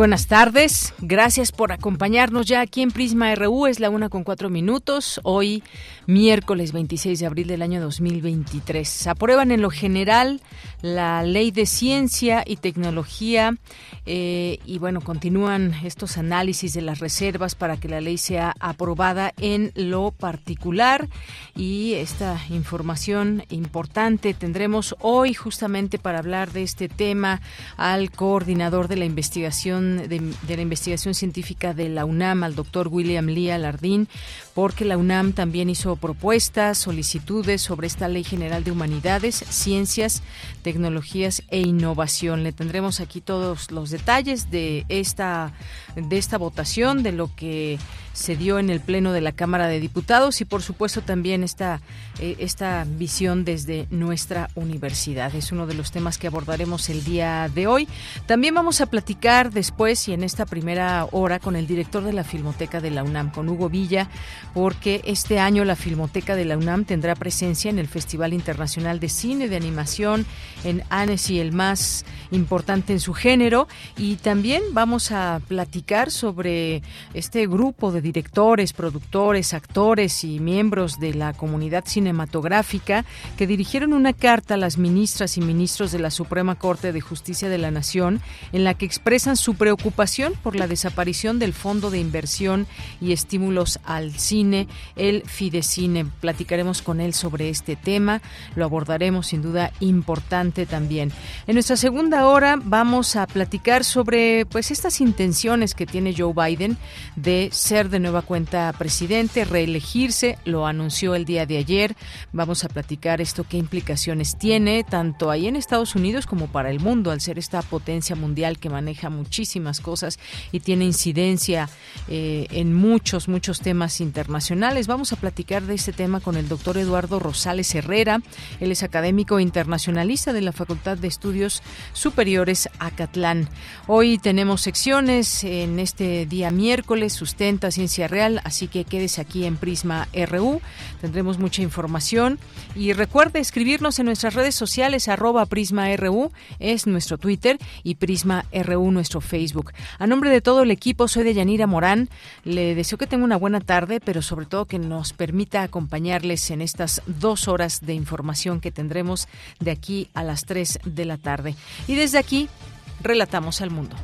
Buenas tardes, gracias por acompañarnos ya aquí en Prisma RU, es la una con cuatro minutos, hoy miércoles 26 de abril del año 2023. Aprueban en lo general la ley de ciencia y tecnología eh, y bueno, continúan estos análisis de las reservas para que la ley sea aprobada en lo particular. Y esta información importante tendremos hoy justamente para hablar de este tema al coordinador de la investigación de, la investigación científica de la UNAM, al doctor William Lee Alardín, porque la UNAM también hizo propuestas, solicitudes sobre esta Ley General de Humanidades, Ciencias, Tecnologías e Innovación. Le tendremos aquí todos los detalles de esta, de esta votación, de lo que se dio en el Pleno de la Cámara de Diputados y, por supuesto, también esta, eh, esta visión desde nuestra universidad. Es uno de los temas que abordaremos el día de hoy. También vamos a platicar después y en esta primera hora con el director de la Filmoteca de la UNAM, con Hugo Villa, porque este año la Filmoteca de la UNAM tendrá presencia en el Festival Internacional de Cine de Animación en Annecy, el más importante en su género. Y también vamos a platicar sobre este grupo de directores, productores, actores y miembros de la comunidad cinematográfica que dirigieron una carta a las ministras y ministros de la Suprema Corte de Justicia de la Nación en la que expresan su preocupación por la desaparición del Fondo de Inversión y Estímulos al Cine, el Fidecine. Platicaremos con él sobre este tema, lo abordaremos sin duda importante también. En nuestra segunda hora vamos a platicar sobre pues estas intenciones que tiene Joe Biden de ser de nueva cuenta presidente, reelegirse, lo anunció el día de ayer. Vamos a platicar esto, qué implicaciones tiene, tanto ahí en Estados Unidos como para el mundo, al ser esta potencia mundial que maneja muchísimas cosas y tiene incidencia eh, en muchos, muchos temas internacionales. Vamos a platicar de este tema con el doctor Eduardo Rosales Herrera. Él es académico internacionalista de la Facultad de Estudios Superiores Acatlán. Hoy tenemos secciones en este día miércoles, sustenta ciencia real, así que quédese aquí en Prisma RU. Tendremos mucha información y recuerde escribirnos en nuestras redes sociales arroba Prisma RU, es nuestro Twitter y Prisma RU nuestro Facebook. A nombre de todo el equipo, soy de Yanira Morán. Le deseo que tenga una buena tarde, pero sobre todo que nos permita acompañarles en estas dos horas de información que tendremos de aquí a las tres de la tarde. Y desde aquí, relatamos al mundo.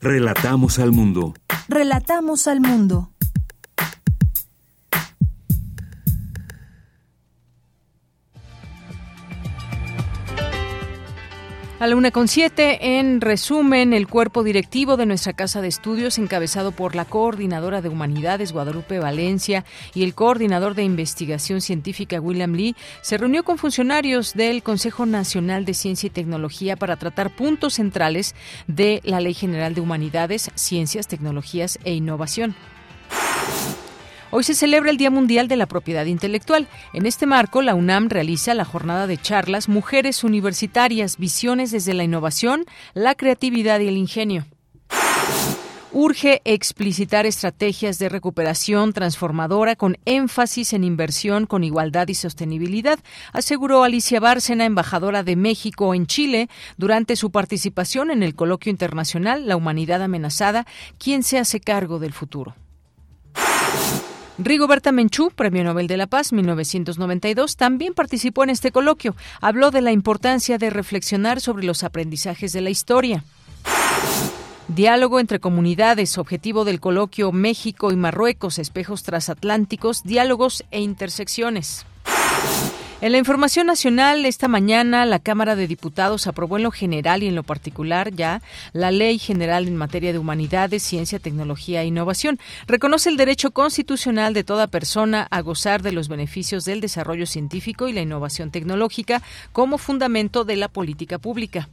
Relatamos al mundo. Relatamos al mundo. A la una con siete, en resumen, el cuerpo directivo de nuestra Casa de Estudios, encabezado por la coordinadora de Humanidades, Guadalupe Valencia, y el coordinador de Investigación Científica, William Lee, se reunió con funcionarios del Consejo Nacional de Ciencia y Tecnología para tratar puntos centrales de la Ley General de Humanidades, Ciencias, Tecnologías e Innovación. Hoy se celebra el Día Mundial de la Propiedad Intelectual. En este marco, la UNAM realiza la jornada de charlas Mujeres Universitarias, Visiones desde la Innovación, la Creatividad y el Ingenio urge explicitar estrategias de recuperación transformadora con énfasis en inversión con igualdad y sostenibilidad, aseguró Alicia Bárcena, embajadora de México en Chile, durante su participación en el coloquio internacional La Humanidad Amenazada, quien se hace cargo del futuro. Rigoberta Menchú, Premio Nobel de la Paz 1992, también participó en este coloquio. Habló de la importancia de reflexionar sobre los aprendizajes de la historia. Diálogo entre comunidades, objetivo del coloquio México y Marruecos, espejos transatlánticos, diálogos e intersecciones. En la información nacional, esta mañana la Cámara de Diputados aprobó en lo general y en lo particular ya la Ley General en materia de humanidades, ciencia, tecnología e innovación. Reconoce el derecho constitucional de toda persona a gozar de los beneficios del desarrollo científico y la innovación tecnológica como fundamento de la política pública.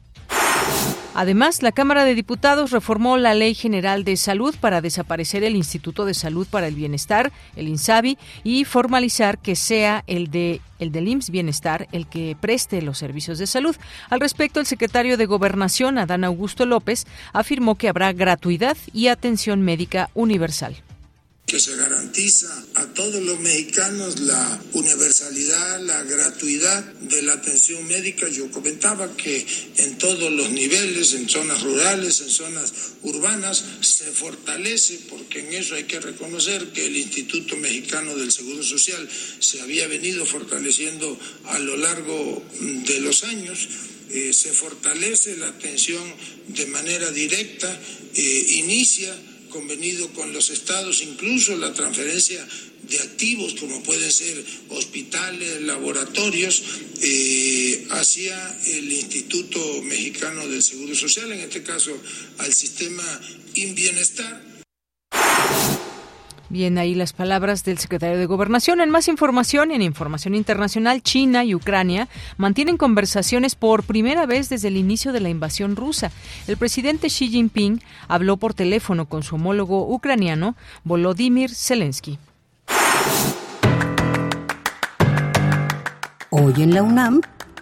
Además, la Cámara de Diputados reformó la Ley General de Salud para desaparecer el Instituto de Salud para el Bienestar, el INSABI, y formalizar que sea el de el del IMSS Bienestar el que preste los servicios de salud. Al respecto, el secretario de Gobernación, Adán Augusto López, afirmó que habrá gratuidad y atención médica universal que se garantiza a todos los mexicanos la universalidad, la gratuidad de la atención médica. Yo comentaba que en todos los niveles, en zonas rurales, en zonas urbanas, se fortalece, porque en eso hay que reconocer que el Instituto Mexicano del Seguro Social se había venido fortaleciendo a lo largo de los años. Eh, se fortalece la atención de manera directa, eh, inicia convenido con los estados, incluso la transferencia de activos como pueden ser hospitales, laboratorios, eh, hacia el Instituto Mexicano del Seguro Social, en este caso al sistema Inbienestar Bien, ahí las palabras del secretario de Gobernación. En más información, en información internacional, China y Ucrania mantienen conversaciones por primera vez desde el inicio de la invasión rusa. El presidente Xi Jinping habló por teléfono con su homólogo ucraniano, Volodymyr Zelensky. Hoy en la UNAM,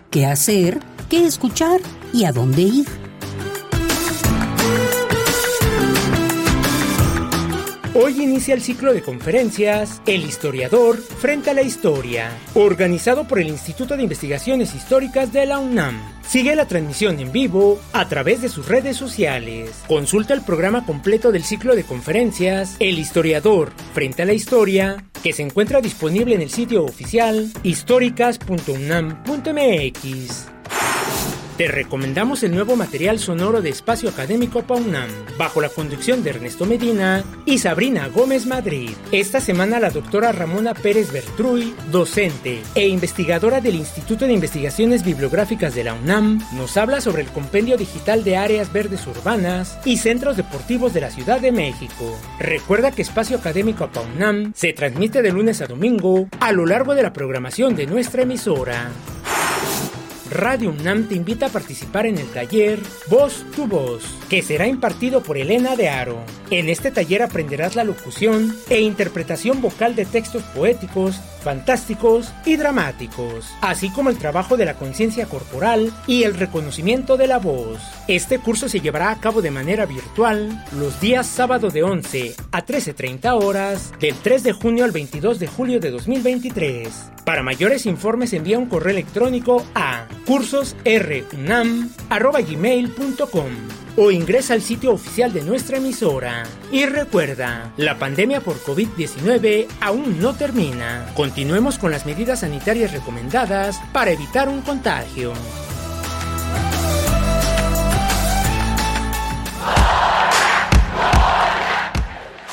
¿qué hacer? ¿Qué escuchar? ¿Y a dónde ir? Hoy inicia el ciclo de conferencias El historiador frente a la historia, organizado por el Instituto de Investigaciones Históricas de la UNAM. Sigue la transmisión en vivo a través de sus redes sociales. Consulta el programa completo del ciclo de conferencias El historiador frente a la historia, que se encuentra disponible en el sitio oficial históricas.unam.mx. Te recomendamos el nuevo material sonoro de Espacio Académico PAUNAM, bajo la conducción de Ernesto Medina y Sabrina Gómez Madrid. Esta semana la doctora Ramona Pérez Bertruy, docente e investigadora del Instituto de Investigaciones Bibliográficas de la UNAM, nos habla sobre el compendio digital de áreas verdes urbanas y centros deportivos de la Ciudad de México. Recuerda que Espacio Académico PAUNAM se transmite de lunes a domingo a lo largo de la programación de nuestra emisora. Radio UNAM te invita a participar en el taller Voz tu Voz, que será impartido por Elena de Aro. En este taller aprenderás la locución e interpretación vocal de textos poéticos fantásticos y dramáticos, así como el trabajo de la conciencia corporal y el reconocimiento de la voz. Este curso se llevará a cabo de manera virtual los días sábado de 11 a 13.30 horas del 3 de junio al 22 de julio de 2023. Para mayores informes envía un correo electrónico a cursosrunam.gmail.com o ingresa al sitio oficial de nuestra emisora. Y recuerda, la pandemia por COVID-19 aún no termina. Continuemos con las medidas sanitarias recomendadas para evitar un contagio.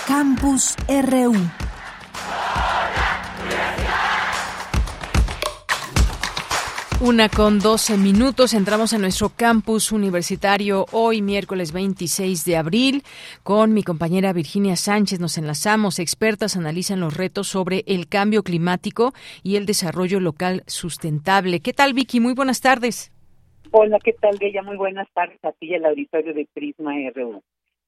Campus RU Una con doce minutos, entramos a nuestro campus universitario hoy, miércoles 26 de abril, con mi compañera Virginia Sánchez. Nos enlazamos. Expertas analizan los retos sobre el cambio climático y el desarrollo local sustentable. ¿Qué tal, Vicky? Muy buenas tardes. Hola, ¿qué tal, Bella? Muy buenas tardes a ti y al auditorio de Prisma RU.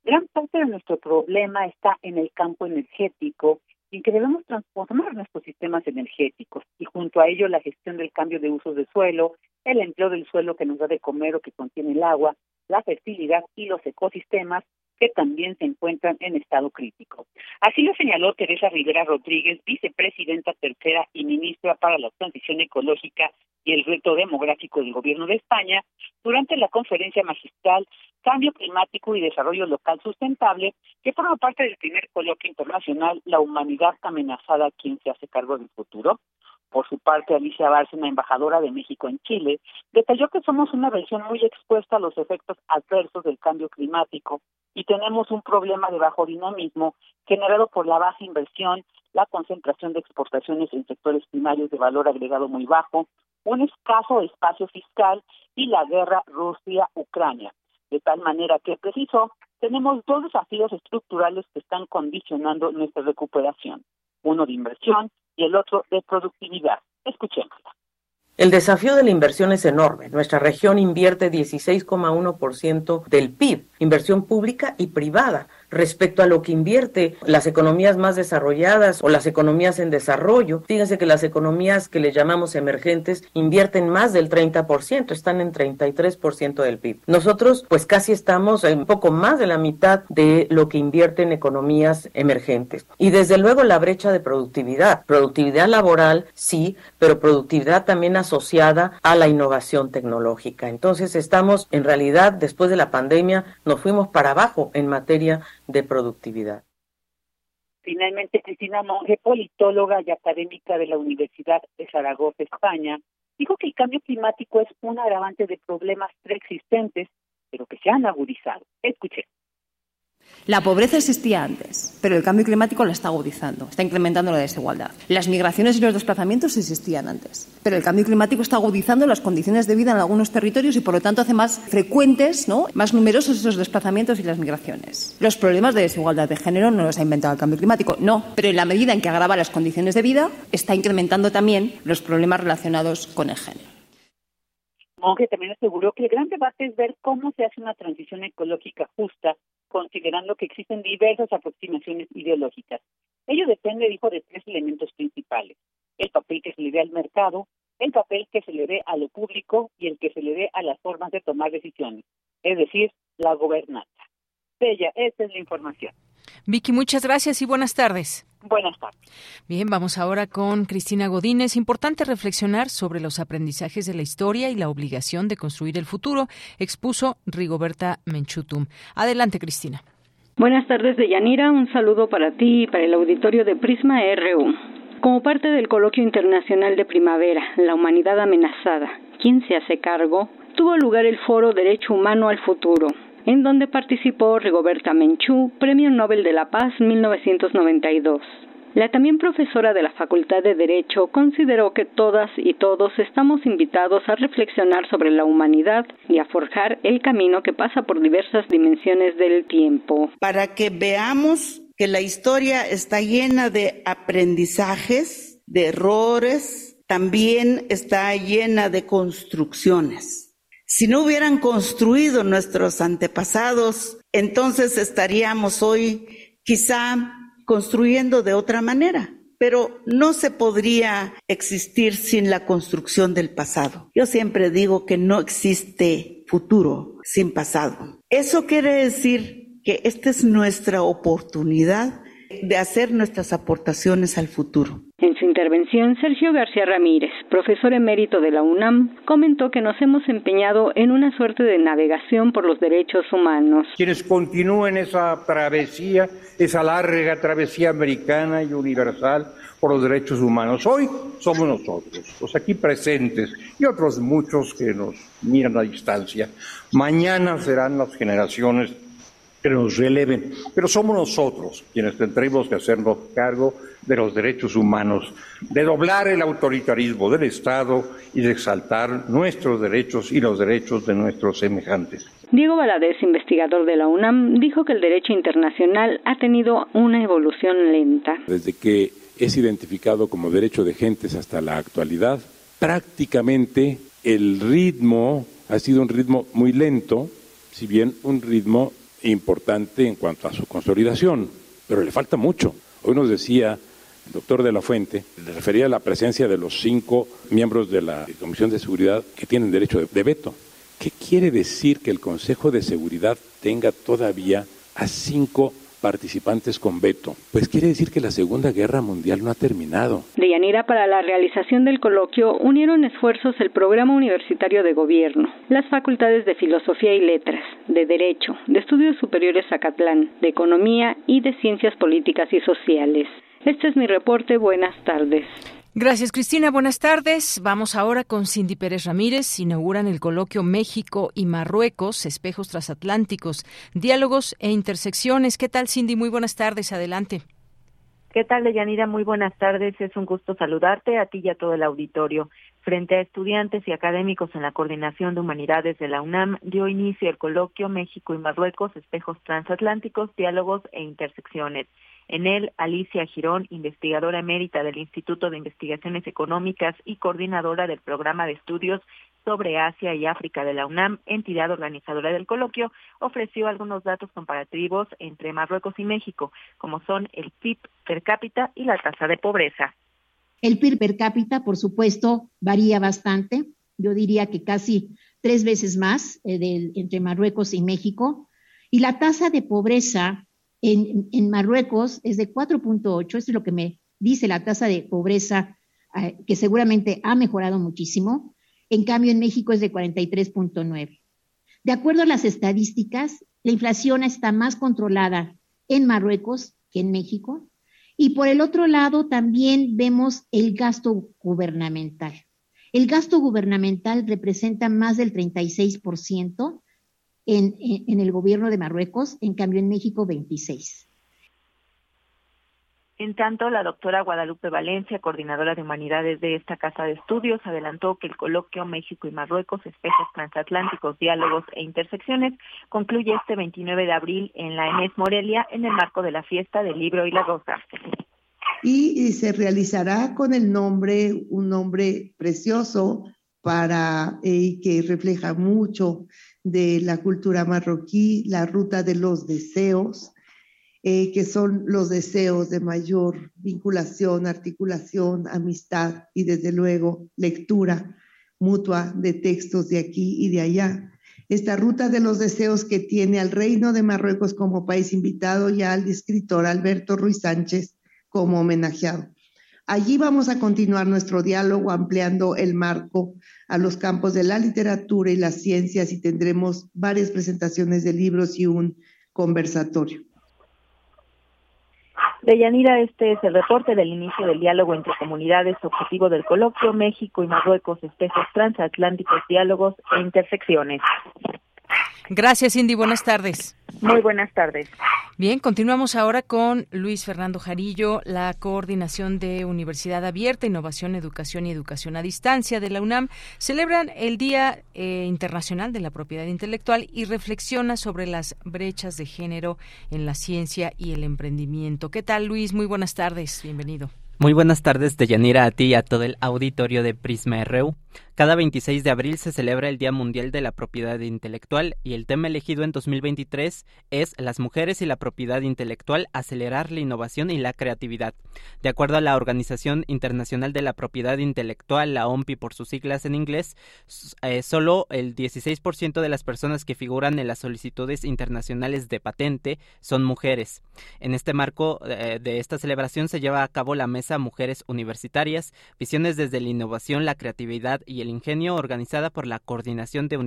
Gran parte de nuestro problema está en el campo energético en que debemos transformar nuestros sistemas energéticos y junto a ello la gestión del cambio de usos de suelo, el empleo del suelo que nos da de comer o que contiene el agua, la fertilidad y los ecosistemas que también se encuentran en estado crítico. Así lo señaló Teresa Rivera Rodríguez, vicepresidenta tercera y ministra para la transición ecológica y el reto demográfico del Gobierno de España durante la conferencia magistral Cambio Climático y Desarrollo Local Sustentable, que forma parte del primer coloquio internacional La Humanidad Amenazada, quien se hace cargo del futuro. Por su parte, Alicia Bárcena, embajadora de México en Chile, detalló que somos una región muy expuesta a los efectos adversos del cambio climático y tenemos un problema de bajo dinamismo generado por la baja inversión, la concentración de exportaciones en sectores primarios de valor agregado muy bajo, un escaso espacio fiscal y la guerra Rusia-Ucrania. De tal manera que, preciso, tenemos dos desafíos estructurales que están condicionando nuestra recuperación, uno de inversión y el otro de productividad. Escuchémosla. El desafío de la inversión es enorme. Nuestra región invierte 16,1% del PIB, inversión pública y privada respecto a lo que invierte las economías más desarrolladas o las economías en desarrollo. Fíjense que las economías que le llamamos emergentes invierten más del 30%, están en 33% del PIB. Nosotros pues casi estamos en poco más de la mitad de lo que invierten economías emergentes. Y desde luego la brecha de productividad, productividad laboral sí, pero productividad también asociada a la innovación tecnológica. Entonces estamos en realidad después de la pandemia nos fuimos para abajo en materia de productividad. Finalmente, Cristina Monge, politóloga y académica de la Universidad de Zaragoza, España, dijo que el cambio climático es un agravante de problemas preexistentes, pero que se han agudizado. Escuche. La pobreza existía antes, pero el cambio climático la está agudizando, está incrementando la desigualdad. Las migraciones y los desplazamientos existían antes, pero el cambio climático está agudizando las condiciones de vida en algunos territorios y por lo tanto hace más frecuentes, ¿no? más numerosos esos desplazamientos y las migraciones. Los problemas de desigualdad de género no los ha inventado el cambio climático, no, pero en la medida en que agrava las condiciones de vida, está incrementando también los problemas relacionados con el género. Monge también aseguró que el gran debate es ver cómo se hace una transición ecológica justa considerando que existen diversas aproximaciones ideológicas. Ello depende, dijo, de tres elementos principales. El papel que se le dé al mercado, el papel que se le dé a lo público y el que se le dé a las formas de tomar decisiones, es decir, la gobernanza. Bella, esta es la información. Vicky, muchas gracias y buenas tardes. Buenas tardes. Bien, vamos ahora con Cristina Godín. Es importante reflexionar sobre los aprendizajes de la historia y la obligación de construir el futuro, expuso Rigoberta Menchutum. Adelante, Cristina. Buenas tardes, Deyanira. Un saludo para ti y para el auditorio de Prisma RU. Como parte del coloquio internacional de primavera, La humanidad amenazada, ¿quién se hace cargo? Tuvo lugar el foro Derecho Humano al Futuro, en donde participó Rigoberta Menchú, Premio Nobel de la Paz 1992. La también profesora de la Facultad de Derecho consideró que todas y todos estamos invitados a reflexionar sobre la humanidad y a forjar el camino que pasa por diversas dimensiones del tiempo. Para que veamos que la historia está llena de aprendizajes, de errores, también está llena de construcciones. Si no hubieran construido nuestros antepasados, entonces estaríamos hoy quizá construyendo de otra manera, pero no se podría existir sin la construcción del pasado. Yo siempre digo que no existe futuro sin pasado. Eso quiere decir que esta es nuestra oportunidad de hacer nuestras aportaciones al futuro. En su intervención, Sergio García Ramírez, profesor emérito de la UNAM, comentó que nos hemos empeñado en una suerte de navegación por los derechos humanos. Quienes continúen esa travesía, esa larga travesía americana y universal por los derechos humanos, hoy somos nosotros, los aquí presentes y otros muchos que nos miran a distancia. Mañana serán las generaciones que nos releven, pero somos nosotros quienes tendremos que hacernos cargo de los derechos humanos, de doblar el autoritarismo del Estado y de exaltar nuestros derechos y los derechos de nuestros semejantes. Diego Valadez, investigador de la UNAM, dijo que el derecho internacional ha tenido una evolución lenta. Desde que es identificado como derecho de gentes hasta la actualidad, prácticamente el ritmo ha sido un ritmo muy lento, si bien un ritmo importante en cuanto a su consolidación, pero le falta mucho. Hoy nos decía el doctor de la Fuente, le refería a la presencia de los cinco miembros de la Comisión de Seguridad que tienen derecho de veto. ¿Qué quiere decir que el Consejo de Seguridad tenga todavía a cinco participantes con veto. Pues quiere decir que la Segunda Guerra Mundial no ha terminado. De Yanira, para la realización del coloquio unieron esfuerzos el Programa Universitario de Gobierno, las facultades de Filosofía y Letras, de Derecho, de Estudios Superiores Zacatlán, de Economía y de Ciencias Políticas y Sociales. Este es mi reporte. Buenas tardes. Gracias, Cristina. Buenas tardes. Vamos ahora con Cindy Pérez Ramírez. Inauguran el coloquio México y Marruecos, espejos transatlánticos, diálogos e intersecciones. ¿Qué tal, Cindy? Muy buenas tardes. Adelante. ¿Qué tal, Deyanira? Muy buenas tardes. Es un gusto saludarte a ti y a todo el auditorio. Frente a estudiantes y académicos en la Coordinación de Humanidades de la UNAM, dio inicio el coloquio México y Marruecos, espejos transatlánticos, diálogos e intersecciones. En él, Alicia Girón, investigadora emérita del Instituto de Investigaciones Económicas y coordinadora del programa de estudios sobre Asia y África de la UNAM, entidad organizadora del coloquio, ofreció algunos datos comparativos entre Marruecos y México, como son el PIB per cápita y la tasa de pobreza. El PIB per cápita, por supuesto, varía bastante. Yo diría que casi tres veces más eh, entre Marruecos y México. Y la tasa de pobreza en, Marruecos es de 4.8, eso es lo que me dice la tasa de pobreza, eh, que seguramente ha mejorado muchísimo. En cambio, en México es de 43.9. De acuerdo a las estadísticas, la inflación está más controlada en Marruecos que en México. Y por el otro lado, también vemos el gasto gubernamental. El gasto gubernamental representa más del 36% en, el gobierno de Marruecos, en cambio en México 26. En tanto, la doctora Guadalupe Valencia, coordinadora de humanidades de esta casa de estudios, adelantó que el coloquio México y Marruecos, espejos transatlánticos, diálogos e intersecciones, concluye este 29 de abril en la Enes Morelia en el marco de la fiesta del libro y la rosa. Y, se realizará con el nombre, un nombre precioso para eh, que refleja mucho de la cultura marroquí, la ruta de los deseos, eh, que son los deseos de mayor vinculación, articulación, amistad y desde luego lectura mutua de textos de aquí y de allá. Esta ruta de los deseos que tiene al Reino de Marruecos como país invitado y al escritor Alberto Ruiz Sánchez como homenajeado. Allí vamos a continuar nuestro diálogo ampliando el marco a los campos de la literatura y las ciencias y tendremos varias presentaciones de libros y un conversatorio. Deyanira, este es el reporte del inicio del diálogo entre comunidades, objetivo del coloquio México y Marruecos, espejos transatlánticos, diálogos e intersecciones. Gracias, Cindy. Buenas tardes. Muy buenas tardes. Bien, continuamos ahora con Luis Fernando Jarillo, la coordinación de Universidad Abierta, Innovación, Educación y Educación a Distancia de la UNAM. Celebran el Día eh, Internacional de la Propiedad Intelectual y reflexiona sobre las brechas de género en la ciencia y el emprendimiento. ¿Qué tal, Luis? Muy buenas tardes. Bienvenido. Muy buenas tardes, Deyanira, a ti y a todo el auditorio de Prisma RU. Cada 26 de abril se celebra el Día Mundial de la Propiedad Intelectual y el tema elegido en 2023 es Las mujeres y la propiedad intelectual, acelerar la innovación y la creatividad. De acuerdo a la Organización Internacional de la Propiedad Intelectual, la OMPI por sus siglas en inglés, eh, solo el 16% de las personas que figuran en las solicitudes internacionales de patente son mujeres. En este marco eh, de esta celebración se lleva a cabo la mesa Mujeres Universitarias, visiones desde la innovación, la creatividad y el Ingenio, organizada por la Coordinación de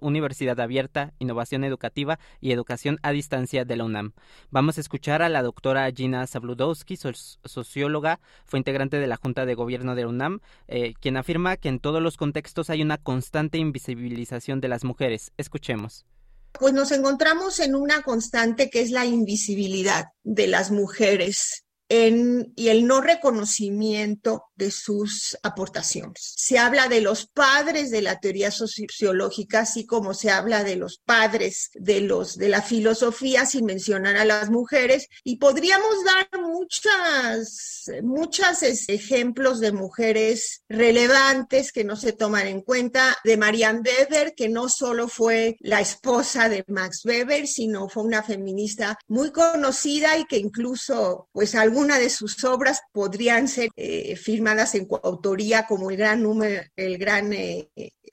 Universidad Abierta, Innovación Educativa y Educación a Distancia de la UNAM. Vamos a escuchar a la doctora Gina Zabludowski, socióloga, fue integrante de la Junta de Gobierno de la UNAM, eh, quien afirma que en todos los contextos hay una constante invisibilización de las mujeres. Escuchemos. Pues nos encontramos en una constante que es la invisibilidad de las mujeres y el no reconocimiento de sus aportaciones. Se habla de los padres de la teoría sociológica, así como se habla de los padres de los de la filosofía sin mencionar a las mujeres y podríamos dar muchas muchos ejemplos de mujeres relevantes que no se toman en cuenta de Marianne Weber, que no solo fue la esposa de Max Weber, sino fue una feminista muy conocida y que incluso pues algún una de sus obras podrían ser eh, firmadas en coautoría como el gran número, el gran eh,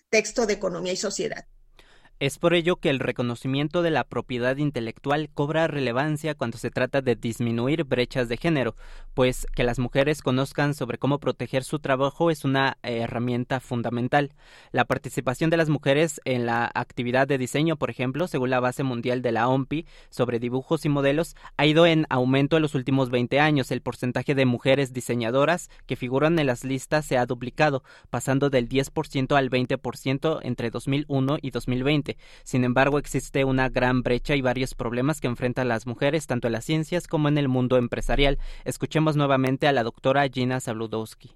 texto de economía y sociedad. Es por ello que el reconocimiento de la propiedad intelectual cobra relevancia cuando se trata de disminuir brechas de género, pues que las mujeres conozcan sobre cómo proteger su trabajo es una herramienta fundamental. La participación de las mujeres en la actividad de diseño, por ejemplo, según la base mundial de la OMPI sobre dibujos y modelos, ha ido en aumento en los últimos 20 años. El porcentaje de mujeres diseñadoras que figuran en las listas se ha duplicado, pasando del 10% al 20% entre 2001 y 2020. Sin embargo, existe una gran brecha y varios problemas que enfrentan las mujeres tanto en las ciencias como en el mundo empresarial. Escuchemos nuevamente a la doctora Gina Sabludowski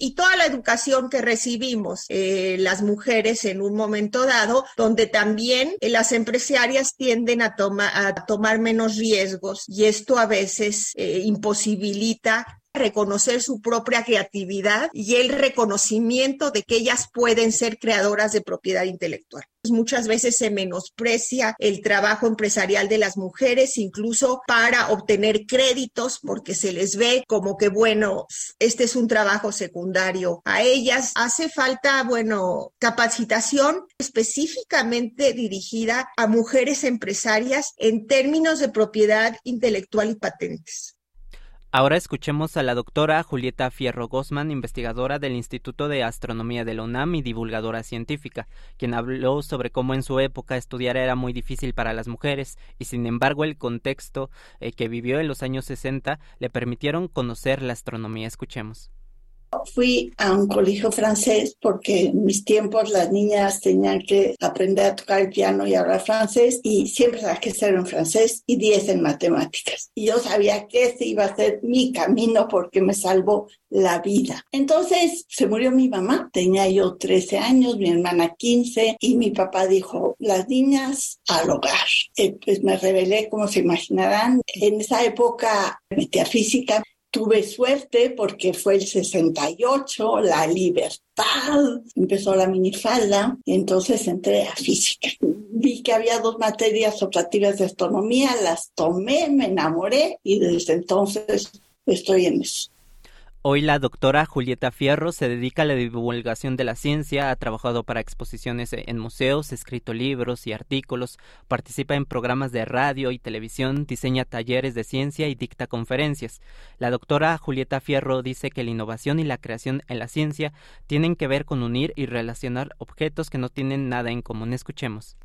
y toda la educación que recibimos eh, las mujeres en un momento dado, donde también eh, las empresarias tienden a, a, tomar menos riesgos y esto a veces eh, imposibilita reconocer su propia creatividad y el reconocimiento de que ellas pueden ser creadoras de propiedad intelectual. Muchas veces se menosprecia el trabajo empresarial de las mujeres, incluso para obtener créditos, porque se les ve como que, bueno, este es un trabajo secundario a ellas. Hace falta, bueno, capacitación específicamente dirigida a mujeres empresarias en términos de propiedad intelectual y patentes. Ahora escuchemos a la doctora Julieta Fierro Gosman, investigadora del Instituto de Astronomía de la UNAM y divulgadora científica, quien habló sobre cómo en su época estudiar era muy difícil para las mujeres y sin embargo el contexto eh, que vivió en los años 60 le permitieron conocer la astronomía. Escuchemos. Fui a un colegio francés porque en mis tiempos las niñas tenían que aprender a tocar el piano y hablar francés y siempre que ser en francés y 10 en matemáticas. Y yo sabía que ese iba a ser mi camino porque me salvó la vida. Entonces se murió mi mamá, tenía yo 13 años, mi hermana 15 y mi papá dijo, las niñas al hogar. Eh, pues me rebelé, como se imaginarán. En esa época metí a física Tuve suerte porque fue el 68, la libertad, empezó la minifalda y entonces entré a física. Vi que había dos materias optativas de astronomía, las tomé, me enamoré y desde entonces estoy en eso. Hoy la doctora Julieta Fierro se dedica a la divulgación de la ciencia, ha trabajado para exposiciones en museos, escrito libros y artículos, participa en programas de radio y televisión, diseña talleres de ciencia y dicta conferencias. La doctora Julieta Fierro dice que la innovación y la creación en la ciencia tienen que ver con unir y relacionar objetos que no tienen nada en común. Escuchemos.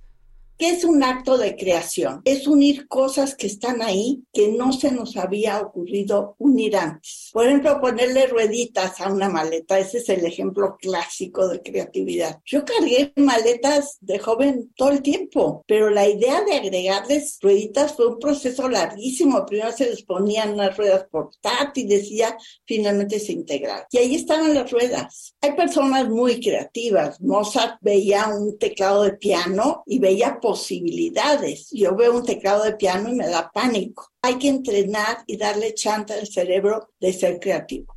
¿Qué es un acto de creación? Es unir cosas que están ahí que no se nos había ocurrido unir antes. Por ejemplo, ponerle rueditas a una maleta. Ese es el ejemplo clásico de creatividad. Yo cargué maletas de joven todo el tiempo, pero la idea de agregarles rueditas fue un proceso larguísimo. Primero se les ponían unas ruedas portátiles y ya finalmente se integraron. Y ahí estaban las ruedas. Hay personas muy creativas. Mozart veía un teclado de piano y veía posibilidades. Yo veo un teclado de piano y me da pánico. Hay que entrenar y darle chance al cerebro de ser creativo.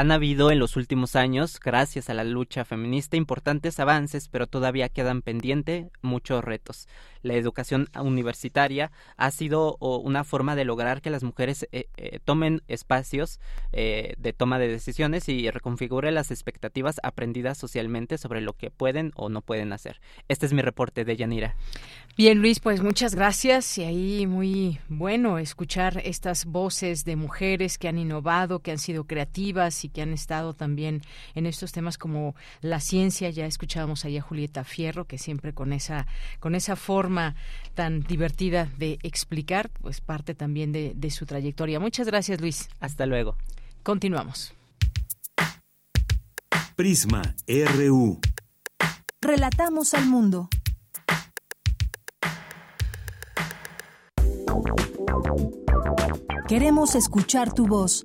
Han habido en los últimos años, gracias a la lucha feminista, importantes avances, pero todavía quedan pendientes muchos retos. La educación universitaria ha sido una forma de lograr que las mujeres eh, eh, tomen espacios eh, de toma de decisiones y reconfigure las expectativas aprendidas socialmente sobre lo que pueden o no pueden hacer. Este es mi reporte de Yanira. Bien, Luis, pues muchas gracias y ahí muy bueno escuchar estas voces de mujeres que han innovado, que han sido creativas y que han estado también en estos temas como la ciencia. Ya escuchábamos ahí a Julieta Fierro, que siempre con esa, con esa forma tan divertida de explicar, pues parte también de, de su trayectoria. Muchas gracias, Luis. Hasta luego. Continuamos. Prisma RU. Relatamos al mundo. Queremos escuchar tu voz.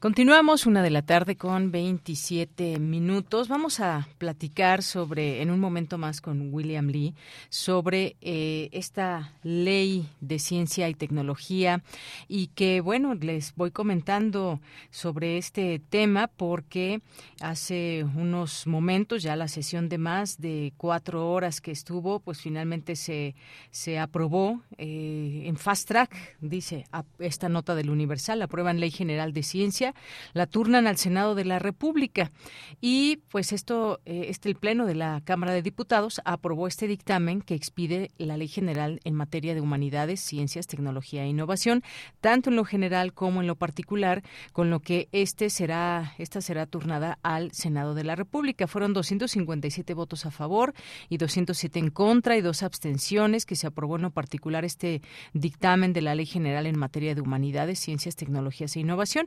Continuamos una de la tarde con 27 minutos. Vamos a platicar sobre, en un momento más con William Lee, sobre eh, esta ley de ciencia y tecnología y que, bueno, les voy comentando sobre este tema porque hace unos momentos, ya la sesión de más de cuatro horas que estuvo, pues finalmente se, se aprobó eh, en fast track, dice esta nota del Universal, aprueban Ley General de Ciencia la turnan al Senado de la República. Y pues esto, eh, este el Pleno de la Cámara de Diputados aprobó este dictamen que expide la Ley General en materia de humanidades, ciencias, tecnología e innovación, tanto en lo general como en lo particular, con lo que este será, esta será turnada al Senado de la República. Fueron 257 votos a favor y 207 en contra y dos abstenciones que se aprobó en lo particular este dictamen de la Ley General en materia de humanidades, ciencias, tecnologías e innovación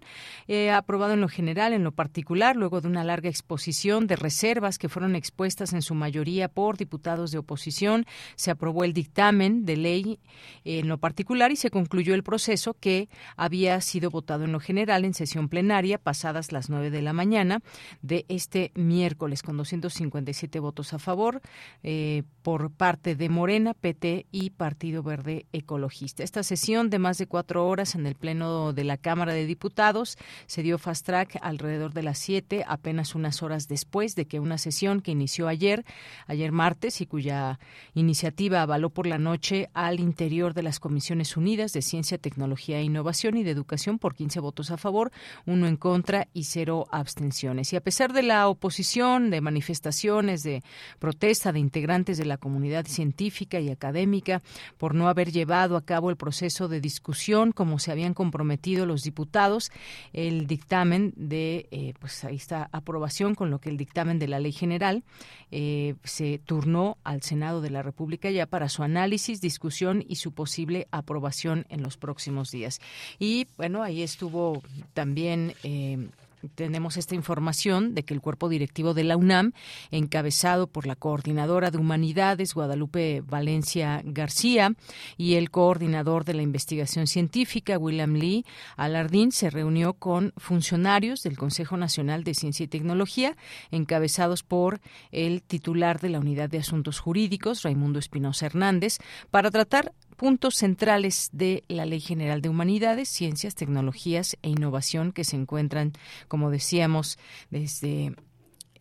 aprobado en lo general, en lo particular, luego de una larga exposición de reservas que fueron expuestas en su mayoría por diputados de oposición, se aprobó el dictamen de ley en lo particular y se concluyó el proceso que había sido votado en lo general en sesión plenaria pasadas las nueve de la mañana de este miércoles con 257 votos a favor eh, por parte de Morena, PT y Partido Verde Ecologista. Esta sesión de más de cuatro horas en el Pleno de la Cámara de Diputados se dio fast track alrededor de las 7, apenas unas horas después de que una sesión que inició ayer, ayer martes, y cuya iniciativa avaló por la noche al interior de las Comisiones Unidas de Ciencia, Tecnología e Innovación y de Educación por 15 votos a favor, uno en contra y cero abstenciones. Y a pesar de la oposición, de manifestaciones, de protesta de integrantes de la comunidad científica y académica por no haber llevado a cabo el proceso de discusión como se habían comprometido los diputados, el dictamen de, eh, pues ahí está, aprobación con lo que el dictamen de la ley general eh, se turnó al Senado de la República ya para su análisis, discusión y su posible aprobación en los próximos días. Y bueno, ahí estuvo también eh, tenemos esta información de que el cuerpo directivo de la UNAM, encabezado por la coordinadora de humanidades, Guadalupe Valencia García, y el coordinador de la investigación científica, William Lee Alardín, se reunió con funcionarios del Consejo Nacional de Ciencia y Tecnología, encabezados por el titular de la Unidad de Asuntos Jurídicos, Raimundo Espinosa Hernández, para tratar puntos centrales de la Ley General de Humanidades, Ciencias, Tecnologías e Innovación que se encuentran, como decíamos, desde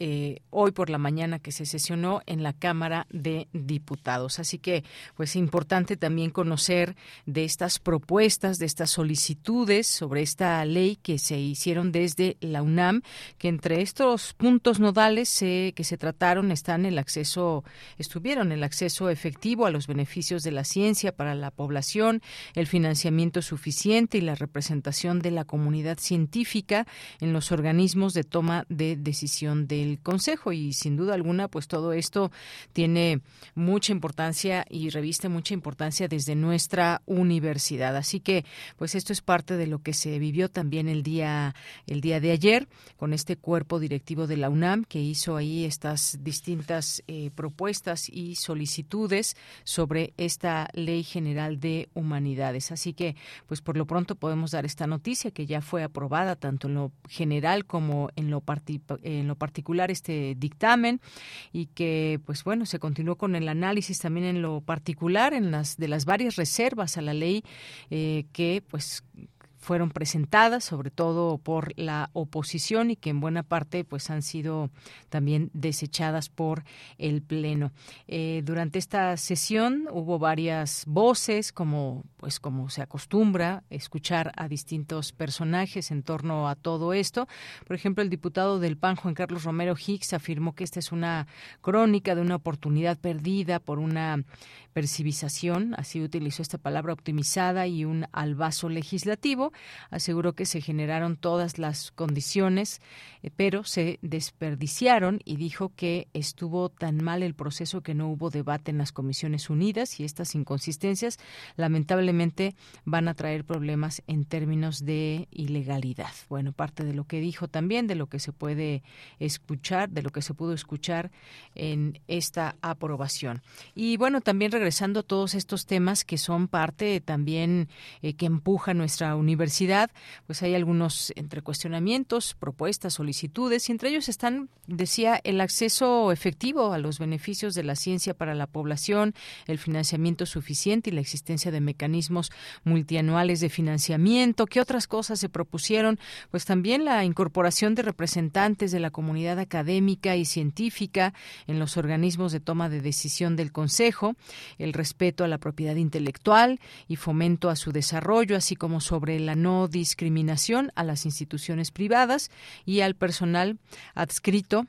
eh, hoy por la mañana que se sesionó en la Cámara de Diputados. Así que, pues, importante también conocer de estas propuestas, de estas solicitudes sobre esta ley que se hicieron desde la UNAM, que entre estos puntos nodales que se trataron están el acceso, estuvieron el acceso efectivo a los beneficios de la ciencia para la población, el financiamiento suficiente y la representación de la comunidad científica en los organismos de toma de decisión del Consejo y sin duda alguna pues todo esto tiene mucha importancia y reviste mucha importancia desde nuestra universidad. Así que pues esto es parte de lo que se vivió también el día el día de ayer con este cuerpo directivo de la UNAM que hizo ahí estas distintas eh, propuestas y solicitudes sobre esta Ley General de Humanidades. Así que pues por lo pronto podemos dar esta noticia que ya fue aprobada tanto en lo general como en lo, en lo particular este dictamen y que pues bueno se continuó con el análisis también en lo particular en las de las varias reservas a la ley eh, que pues fueron presentadas, sobre todo por la oposición y que en buena parte pues han sido también desechadas por el pleno. Eh, durante esta sesión hubo varias voces, como pues como se acostumbra escuchar a distintos personajes en torno a todo esto. Por ejemplo, el diputado del PAN Juan Carlos Romero Hicks afirmó que esta es una crónica de una oportunidad perdida por una percibización, así utilizó esta palabra optimizada y un albazo legislativo. Aseguró que se generaron todas las condiciones, eh, pero se desperdiciaron y dijo que estuvo tan mal el proceso que no hubo debate en las Comisiones Unidas y estas inconsistencias lamentablemente van a traer problemas en términos de ilegalidad. Bueno, parte de lo que dijo también, de lo que se puede escuchar, de lo que se pudo escuchar en esta aprobación. Y bueno, también regresando todos estos temas que son parte también eh, que empuja nuestra universidad, pues hay algunos entre cuestionamientos, propuestas, solicitudes, y entre ellos están, decía, el acceso efectivo a los beneficios de la ciencia para la población, el financiamiento suficiente y la existencia de mecanismos multianuales de financiamiento. ¿Qué otras cosas se propusieron? Pues también la incorporación de representantes de la comunidad académica y científica en los organismos de toma de decisión del Consejo, el respeto a la propiedad intelectual y fomento a su desarrollo, así como sobre la no discriminación a las instituciones privadas y al personal adscrito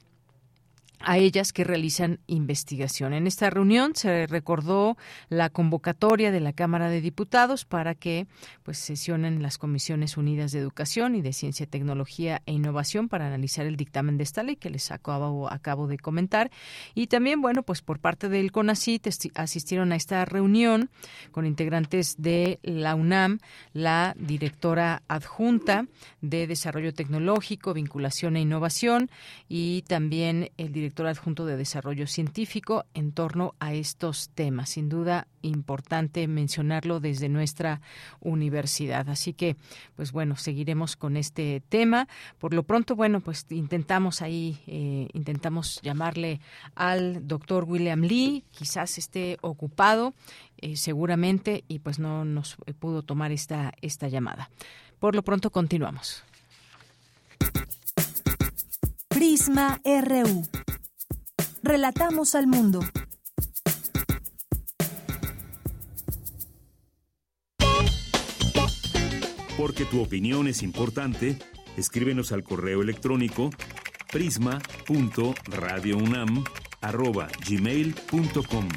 a ellas que realizan investigación. En esta reunión se recordó la convocatoria de la Cámara de Diputados para que pues sesionen las Comisiones Unidas de Educación y de Ciencia, Tecnología e Innovación para analizar el dictamen de esta ley que les acabo, acabo de comentar. Y también, bueno, pues por parte del CONACIT asistieron a esta reunión con integrantes de la UNAM, la directora adjunta de Desarrollo Tecnológico, Vinculación e Innovación y también el director director adjunto de Desarrollo Científico en torno a estos temas. Sin duda, importante mencionarlo desde nuestra universidad. Así que, pues bueno, seguiremos con este tema. Por lo pronto, bueno, pues intentamos ahí, eh, intentamos llamarle al doctor William Lee, quizás esté ocupado eh, seguramente y pues no nos pudo tomar esta, esta llamada. Por lo pronto, continuamos. Prisma RU. Relatamos al mundo. Porque tu opinión es importante, escríbenos al correo electrónico prisma.radiounam@gmail.com.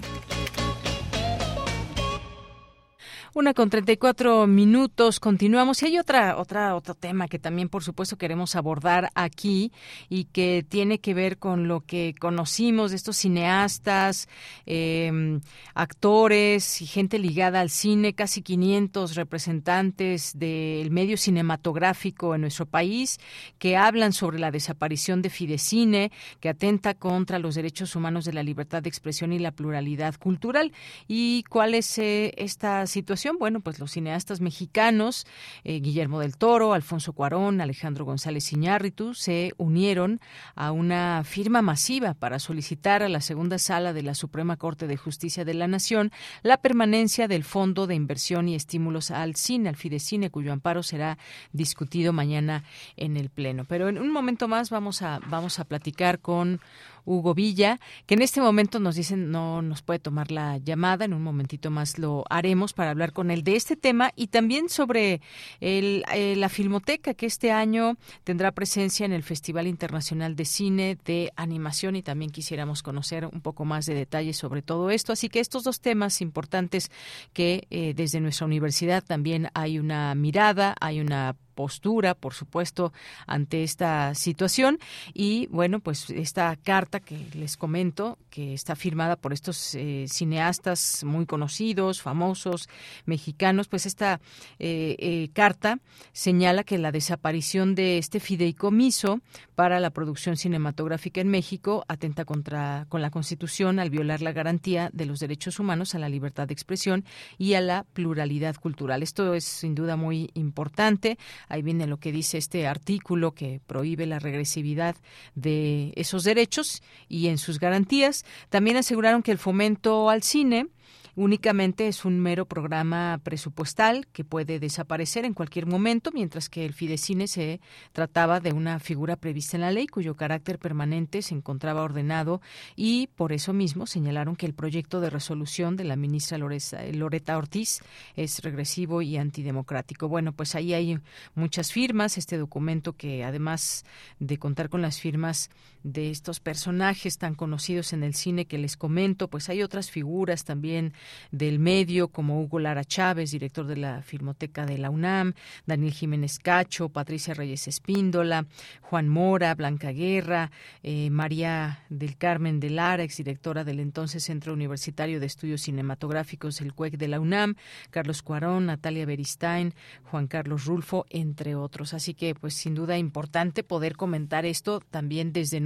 Una con 34 minutos. Continuamos. Y hay otra, otra, otro tema que también, por supuesto, queremos abordar aquí y que tiene que ver con lo que conocimos de estos cineastas, em, actores y gente ligada al cine, casi 500 representantes del medio cinematográfico en nuestro país que hablan sobre la desaparición de Fidecine, que atenta contra los derechos humanos de la libertad de expresión y la pluralidad cultural. ¿Y cuál es eh, esta situación? Bueno, pues los cineastas mexicanos, eh, Guillermo del Toro, Alfonso Cuarón, Alejandro González Iñárritu, se unieron a una firma masiva para solicitar a la segunda sala de la Suprema Corte de Justicia de la Nación la permanencia del Fondo de Inversión y Estímulos al Cine, al Fidecine, cuyo amparo será discutido mañana en el Pleno. Pero en un momento más vamos a, vamos a platicar con Hugo Villa, que en este momento nos dicen no nos puede tomar la llamada, en un momentito más lo haremos para hablar con él de este tema y también sobre el, eh, la Filmoteca, que este año tendrá presencia en el Festival Internacional de Cine de Animación y también quisiéramos conocer un poco más de detalles sobre todo esto. Así que estos dos temas importantes que eh, desde nuestra universidad también hay una mirada, hay una postura, por supuesto, ante esta situación. Y bueno, pues esta carta que les comento, que está firmada por estos eh, cineastas muy conocidos, famosos, mexicanos, pues esta eh, eh, carta señala que la desaparición de este fideicomiso para la producción cinematográfica en México atenta contra con la Constitución al violar la garantía de los derechos humanos a la libertad de expresión y a la pluralidad cultural. Esto es sin duda muy importante. Ahí viene lo que dice este artículo que prohíbe la regresividad de esos derechos y en sus garantías. También aseguraron que el fomento al cine únicamente es un mero programa presupuestal que puede desaparecer en cualquier momento, mientras que el Fidecine se trataba de una figura prevista en la ley cuyo carácter permanente se encontraba ordenado y por eso mismo señalaron que el proyecto de resolución de la ministra Loreta Ortiz es regresivo y antidemocrático. Bueno, pues ahí hay muchas firmas, este documento que además de contar con las firmas de estos personajes tan conocidos en el cine que les comento, pues hay otras figuras también del medio, como Hugo Lara Chávez, director de la Filmoteca de la UNAM, Daniel Jiménez Cacho, Patricia Reyes Espíndola, Juan Mora, Blanca Guerra, eh, María del Carmen de Lara, exdirectora del entonces Centro Universitario de Estudios Cinematográficos, el CUEC de la UNAM, Carlos Cuarón, Natalia Beristain, Juan Carlos Rulfo, entre otros. Así que, pues, sin duda importante poder comentar esto también desde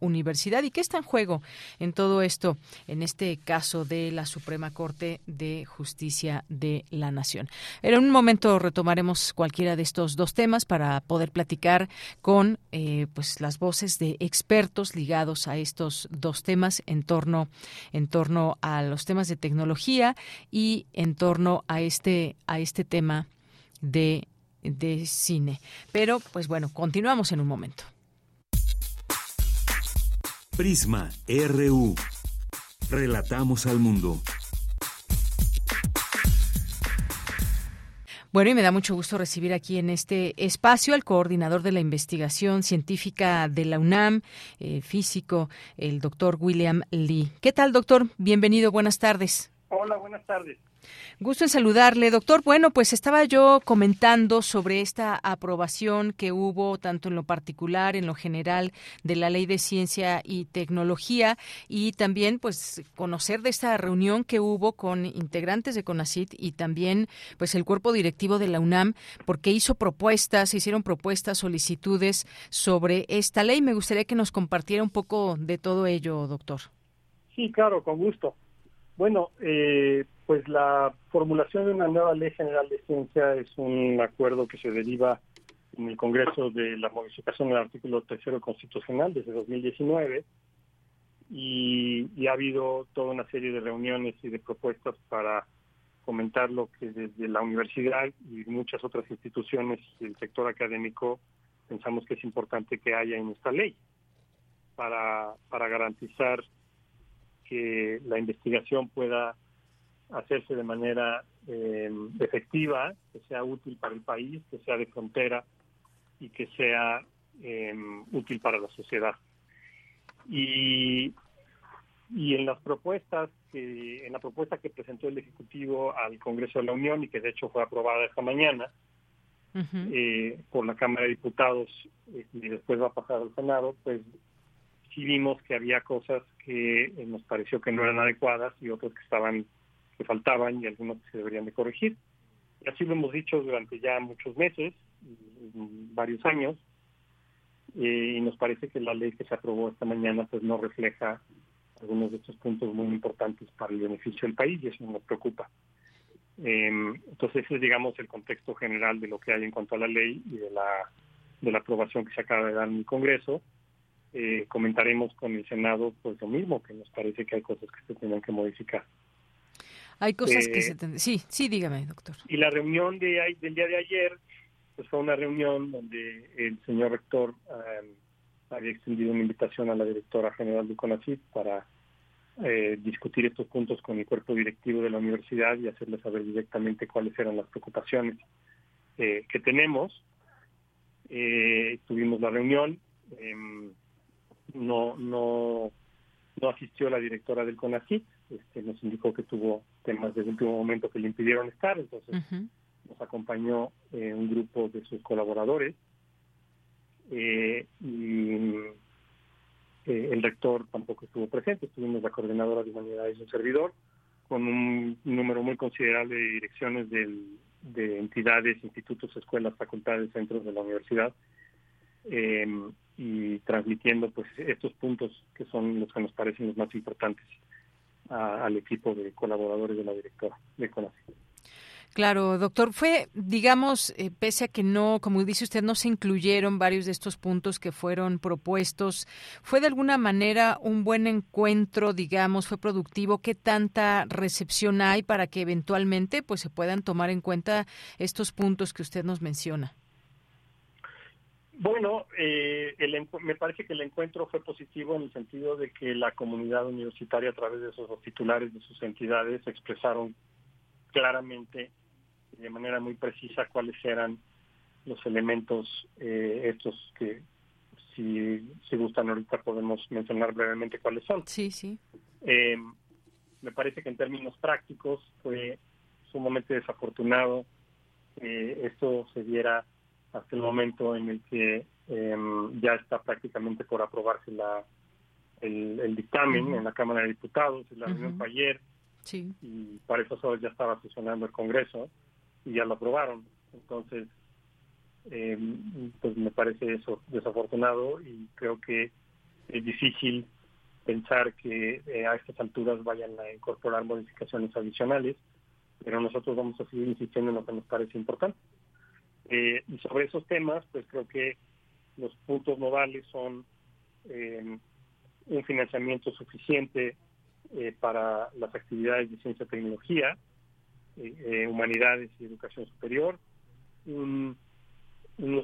universidad. ¿Y qué está en juego en todo esto, en este caso de la Suprema Corte? Corte de Justicia de la Nación. En un momento retomaremos cualquiera de estos dos temas para poder platicar con eh, pues las voces de expertos ligados a estos dos temas en torno en torno a los temas de tecnología y en torno a este a este tema de de cine. Pero pues bueno, continuamos en un momento. Prisma RU. Relatamos al mundo. Bueno, y me da mucho gusto recibir aquí en este espacio al coordinador de la investigación científica de la UNAM, eh, físico, el doctor William Lee. ¿Qué tal, doctor? Bienvenido, buenas tardes. Hola, buenas tardes. Gusto en saludarle, doctor. Bueno, pues estaba yo comentando sobre esta aprobación que hubo tanto en lo particular, en lo general, de la Ley de Ciencia y Tecnología y también, pues, conocer de esta reunión que hubo con integrantes de CONACIT y también, pues, el cuerpo directivo de la UNAM, porque hizo propuestas, hicieron propuestas, solicitudes sobre esta ley. Me gustaría que nos compartiera un poco de todo ello, doctor. Sí, claro, con gusto. Bueno, eh, pues la formulación de una nueva ley general de ciencia es un acuerdo que se deriva en el Congreso de la modificación del artículo tercero constitucional desde 2019 y, y, ha habido toda una serie de reuniones y de propuestas para comentar lo que desde la universidad y muchas otras instituciones del sector académico pensamos que es importante que haya en esta ley para, para garantizar que la investigación pueda hacerse de manera eh, efectiva, que sea útil para el país, que sea de frontera y que sea eh, útil para la sociedad. Y, y en las propuestas que en la propuesta que presentó el ejecutivo al Congreso de la Unión y que de hecho fue aprobada esta mañana eh, por la Cámara de Diputados y después va a pasar al Senado, pues sí vimos que había cosas que eh, nos pareció que no eran adecuadas y otras que estaban que faltaban y algunas que se deberían de corregir. Y así lo hemos dicho durante ya muchos meses, varios años, eh, y nos parece que la ley que se aprobó esta mañana pues no refleja algunos de estos puntos muy importantes para el beneficio del país y eso nos preocupa. Em, entonces ese es digamos el contexto general de lo que hay en cuanto a la ley y de la de la aprobación que se acaba de dar en el Congreso eh, comentaremos con el Senado pues lo mismo, que nos parece que hay cosas que se tienen que modificar. Hay cosas que se tienen... Sí, sí, dígame, doctor. Y la reunión de, del día de ayer pues fue una reunión donde el señor rector um, había extendido una invitación a la directora general de CONACYT para eh, discutir estos puntos con el cuerpo directivo de la universidad y hacerle saber directamente cuáles eran las preocupaciones eh, que tenemos. Eh, tuvimos la reunión. Em, no no no asistió la directora del CONACYT, este, nos indicó que tuvo temas de último momento que le impidieron estar, entonces nos acompañó eh, un grupo de sus colaboradores eh, y eh, el rector tampoco estuvo presente, estuvimos la coordinadora de humanidades y un servidor con un número muy considerable de direcciones del, de entidades, institutos, escuelas, facultades, centros de la universidad. Eh, y transmitiendo pues estos puntos que son los que nos parecen los más importantes al equipo de colaboradores de la directora de CONACYT. Claro, doctor. Fue, digamos, eh, pese a que no, como dice usted, no se incluyeron varios de estos puntos que fueron propuestos, ¿fue de alguna manera un buen encuentro, digamos, fue productivo? ¿Qué tanta recepción hay para que eventualmente pues se puedan tomar en cuenta estos puntos que usted nos menciona? Bueno, eh, el, me parece que el encuentro fue positivo en el sentido de que la comunidad universitaria a través de sus titulares de sus entidades expresaron claramente y de manera muy precisa cuáles eran los elementos eh, estos que si gustan ahorita podemos mencionar brevemente cuáles son. Sí, sí. Eh, me parece que en términos prácticos fue sumamente desafortunado que esto se diera hasta el momento en el que em, ya está prácticamente por aprobarse la el, dictamen en la Cámara de Diputados, la reunión fue ayer y para esas horas ya estaba sesionando el Congreso y ya lo aprobaron. Entonces, em, pues me parece eso desafortunado y creo que es difícil pensar que eh, a estas alturas vayan a incorporar modificaciones adicionales, pero nosotros vamos a seguir insistiendo en lo que nos parece importante. Eh, y sobre esos temas, pues creo que los puntos nodales son eh, un financiamiento suficiente para las actividades de ciencia y tecnología, humanidades y educación superior, unos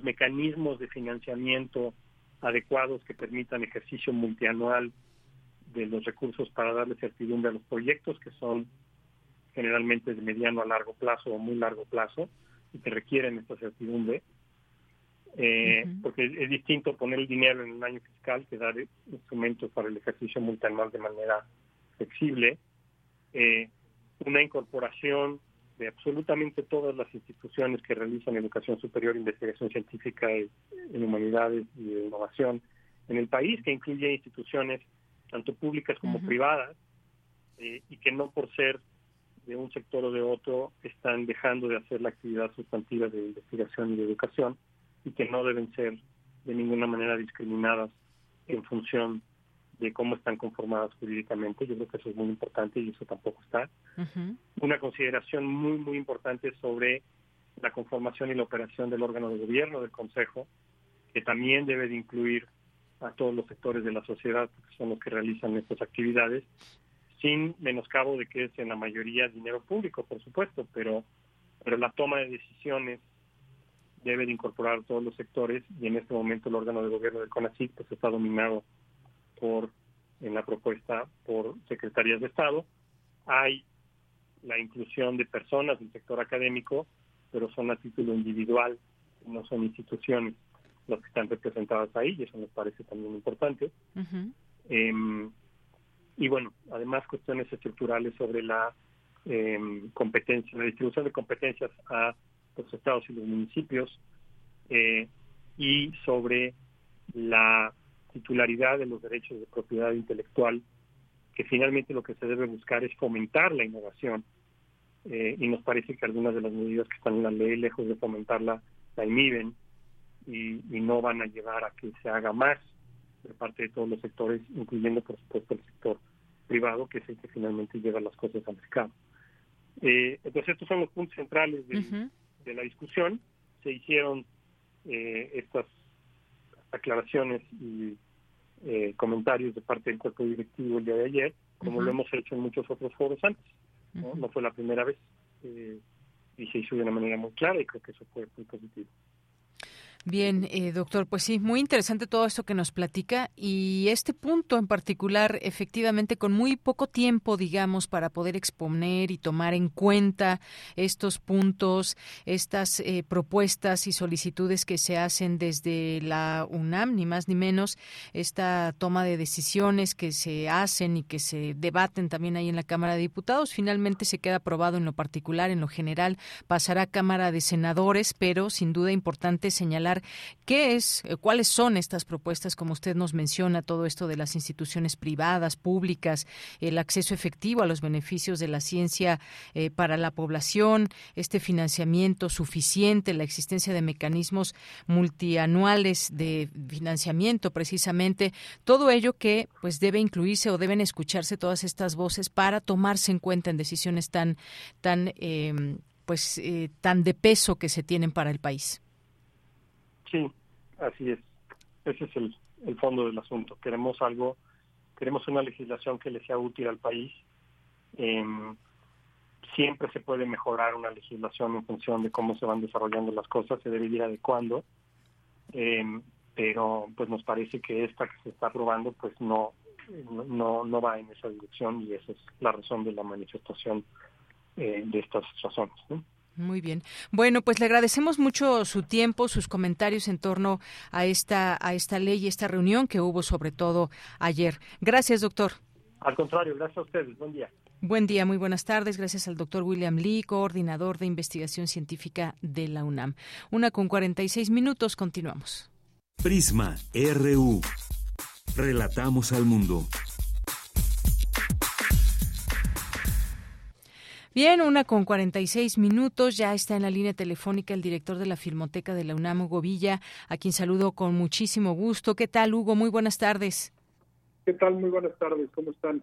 mecanismos de financiamiento adecuados que permitan ejercicio multianual de los recursos para darle certidumbre a los proyectos que son generalmente de mediano a largo plazo o muy largo plazo y que requieren esta certidumbre. Eh, porque es, distinto poner el dinero en un año fiscal que dar instrumentos para el ejercicio multianual de manera flexible. Eh, una incorporación de absolutamente todas las instituciones que realizan educación superior, investigación científica en humanidades y innovación en el país, que incluye instituciones tanto públicas como privadas, eh, y que no por ser de un sector o de otro están dejando de hacer la actividad sustantiva de investigación y de educación, y que no deben ser de ninguna manera discriminadas en función de cómo están conformadas jurídicamente. Yo creo que eso es muy importante y eso tampoco está. Una consideración muy, muy importante sobre la conformación y la operación del órgano de gobierno del Consejo, que también debe de incluir a todos los sectores de la sociedad, que son los que realizan estas actividades, sin menoscabo de que es en la mayoría dinero público, por supuesto, pero, pero la toma de decisiones debe de incorporar todos los sectores y en este momento el órgano de gobierno del CONACYT pues está dominado por en la propuesta por secretarías de Estado. Hay la inclusión de personas del sector académico, pero son a título individual, no son instituciones las que están representadas ahí, y eso nos parece también importante. Em, y bueno, además cuestiones estructurales sobre la eh, competencia, la distribución de competencias a los estados y los municipios, eh, y sobre la titularidad de los derechos de propiedad intelectual, que finalmente lo que se debe buscar es fomentar la innovación. Eh, y nos parece que algunas de las medidas que están en la ley, lejos de fomentarla, la inhiben y, no van a llevar a que se haga más de parte de todos los sectores, incluyendo por supuesto el sector privado, que es el que finalmente lleva las cosas al mercado. Eh, entonces estos son los puntos centrales de, de la discusión. Se hicieron eh, estas aclaraciones y eh, comentarios de parte del cuerpo directivo el día de ayer, como lo hemos hecho en muchos otros foros antes. No, fue la primera vez eh, y se hizo de una manera muy clara y creo que eso fue muy positivo. Bien, eh, doctor, pues sí, muy interesante todo esto que nos platica y este punto en particular, efectivamente, con muy poco tiempo, digamos, para poder exponer y tomar en cuenta estos puntos, estas eh, propuestas y solicitudes que se hacen desde la UNAM, ni más ni menos, esta toma de decisiones que se hacen y que se debaten también ahí en la Cámara de Diputados, finalmente se queda aprobado en lo particular, en lo general, pasará a Cámara de Senadores, pero sin duda importante señalar qué es, eh, cuáles son estas propuestas, como usted nos menciona, todo esto de las instituciones privadas, públicas, el acceso efectivo a los beneficios de la ciencia eh, para la población, este financiamiento suficiente, la existencia de mecanismos multianuales de financiamiento, precisamente, todo ello que pues debe incluirse o deben escucharse todas estas voces para tomarse en cuenta en decisiones tan tan eh, pues tan de peso que se tienen para el país. Sí, así es. Ese es el, fondo del asunto. Queremos algo, queremos una legislación que le sea útil al país. Em, siempre se puede mejorar una legislación en función de cómo se van desarrollando las cosas, se debe ir adecuando, eh, pero pues nos parece que esta que se está aprobando pues no, no, no va en esa dirección y esa es la razón de la manifestación eh, de estas razones. Muy bien. Bueno, pues le agradecemos mucho su tiempo, sus comentarios en torno a esta a esta ley y esta reunión que hubo sobre todo ayer. Gracias, doctor. Al contrario, gracias a ustedes. Buen día. Buen día, muy buenas tardes. Gracias al doctor William Lee, coordinador de investigación científica de la UNAM. Una con 46 minutos, continuamos. Prisma, RU. Relatamos al mundo. Bien, una con 46 minutos. Ya está en la línea telefónica el director de la Filmoteca de la UNAM, Hugo Villa, a quien saludo con muchísimo gusto. ¿Qué tal, Hugo? Muy buenas tardes. ¿Qué tal? Muy buenas tardes, ¿cómo están?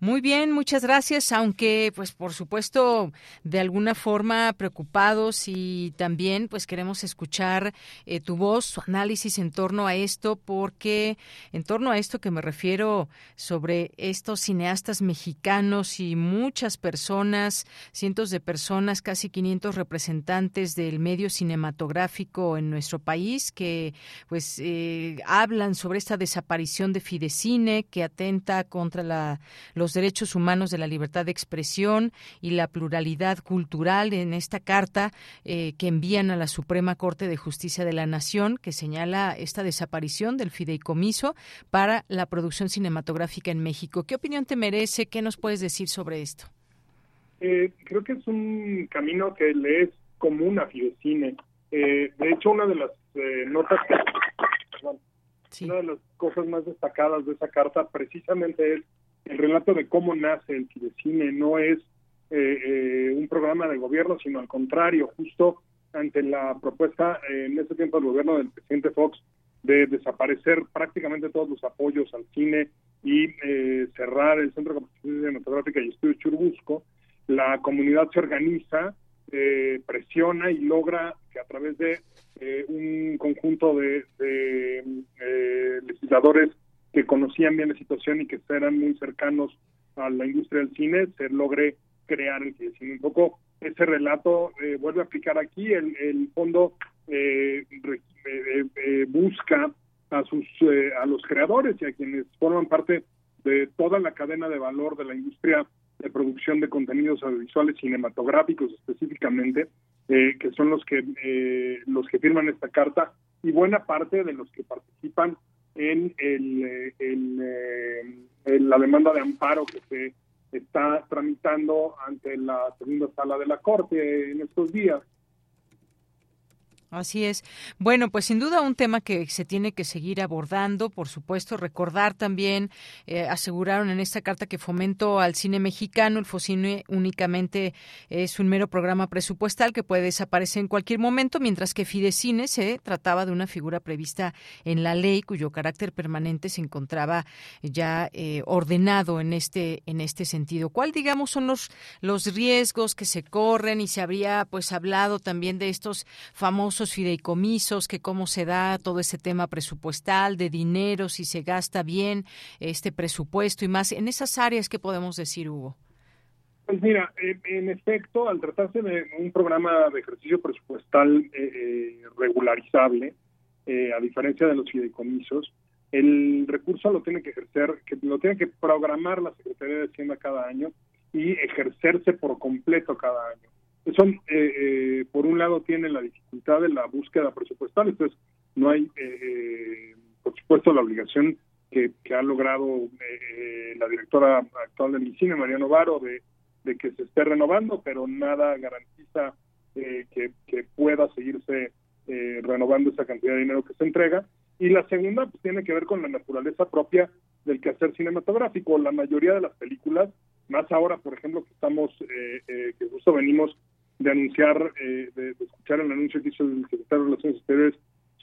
Muy bien, muchas gracias, aunque pues por supuesto de alguna forma preocupados y también pues queremos escuchar eh, tu voz, su análisis en torno a esto, porque en torno a esto que me refiero sobre estos cineastas mexicanos y muchas personas, cientos de personas, casi 500 representantes del medio cinematográfico en nuestro país que pues eh, hablan sobre esta desaparición de Fidecine que atenta contra la los derechos humanos de la libertad de expresión y la pluralidad cultural en esta carta eh, que envían a la Suprema Corte de Justicia de la Nación, que señala esta desaparición del fideicomiso para la producción cinematográfica en México. ¿Qué opinión te merece? ¿Qué nos puedes decir sobre esto? Eh, creo que es un camino que le es común a Fidecine. Eh, de hecho, una de las notas una de las cosas más destacadas de esa carta precisamente es el relato de cómo nace el cine no es eh, eh, un programa de gobierno, sino al contrario, justo ante la propuesta eh, en ese tiempo del gobierno del presidente Fox de desaparecer prácticamente todos los apoyos al cine y cerrar el Centro de Capacitación Cinematográfica y Estudios Churubusco, la comunidad se organiza, presiona y logra que a través de un conjunto de, de legisladores que conocían bien la situación y que eran muy cercanos a la industria del cine, se logre crear el cine. Un poco ese relato eh, vuelve a aplicar aquí, el, el fondo eh, eh, busca a sus a los creadores y a quienes forman parte de toda la cadena de valor de la industria de producción de contenidos audiovisuales cinematográficos específicamente que son los que los que firman esta carta y buena parte de los que participan en, el, en, la demanda de amparo que se está tramitando ante la segunda sala de la Corte en estos días. Así es. Bueno, pues sin duda un tema que se tiene que seguir abordando, por supuesto, recordar también, eh, aseguraron en esta carta que fomento al cine mexicano, el FOCINE únicamente es un mero programa presupuestal que puede desaparecer en cualquier momento, mientras que Fidecine se trataba de una figura prevista en la ley cuyo carácter permanente se encontraba ya eh, ordenado en este en este sentido. ¿Cuál digamos son los los riesgos que se corren y se habría pues hablado también de estos famosos fideicomisos, que cómo se da todo ese tema presupuestal, de dinero, si se gasta bien este presupuesto y más. En esas áreas, ¿qué podemos decir, Hugo? Pues mira, en, efecto, al tratarse de un programa de ejercicio presupuestal eh, eh, regularizable, eh, a diferencia de los fideicomisos, el recurso lo tiene que ejercer, que lo tiene que programar la Secretaría de Hacienda cada año y ejercerse por completo cada año son, eh, eh, por un lado, tiene la dificultad de la búsqueda presupuestal, entonces no hay, eh, por supuesto, la obligación que, ha logrado la directora actual del cine, Mariano Varo, de, de que se esté renovando, pero nada garantiza que, que, pueda seguirse renovando esa cantidad de dinero que se entrega. Y la segunda pues, tiene que ver con la naturaleza propia del quehacer cinematográfico. La mayoría de las películas, más ahora, por ejemplo, que estamos, que justo venimos de anunciar, eh, de, escuchar el anuncio que hizo el secretario de Relaciones Exteriores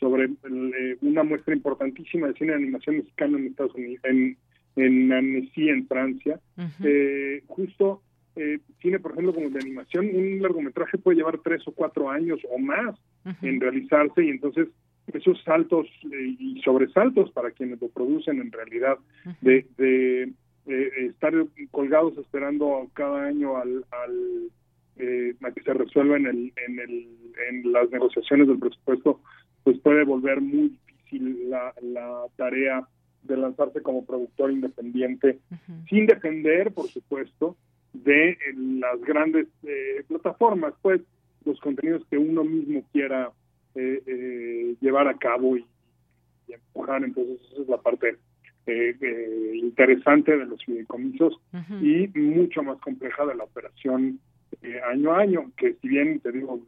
sobre eh, una muestra importantísima de cine de animación mexicano en Estados Unidos, en, en Annecy, en Francia. eh, justo eh, cine, por ejemplo, como de animación, un largometraje puede llevar tres o cuatro años o más en realizarse y entonces esos saltos y sobresaltos para quienes lo producen en realidad de, de estar colgados esperando cada año al, al eh, que se resuelva en, el, en, el, en las negociaciones del presupuesto, pues puede volver muy difícil la, la tarea de lanzarse como productor independiente, sin depender, por supuesto, de las grandes eh, plataformas, pues los contenidos que uno mismo quiera eh, eh, llevar a cabo y, empujar. Entonces, esa es la parte interesante de los fideicomisos y mucho más compleja de la operación eh, año a año, que si bien te digo,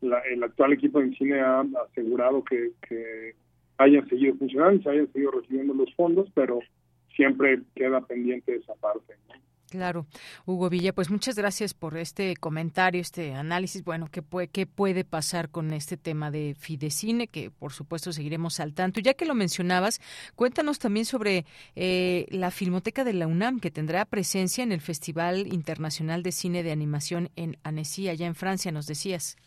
la, el actual equipo de cine ha asegurado que, hayan seguido funcionando, se hayan seguido recibiendo los fondos, pero siempre queda pendiente esa parte. Claro, Hugo Villa, pues muchas gracias por este comentario, este análisis. Bueno, ¿qué puede, qué puede pasar con este tema de Fidecine? Que por supuesto seguiremos al tanto. Ya que lo mencionabas, cuéntanos también sobre eh, la Filmoteca de la UNAM, que tendrá presencia en el Festival Internacional de Cine de Animación en Annecy, allá en Francia, nos decías.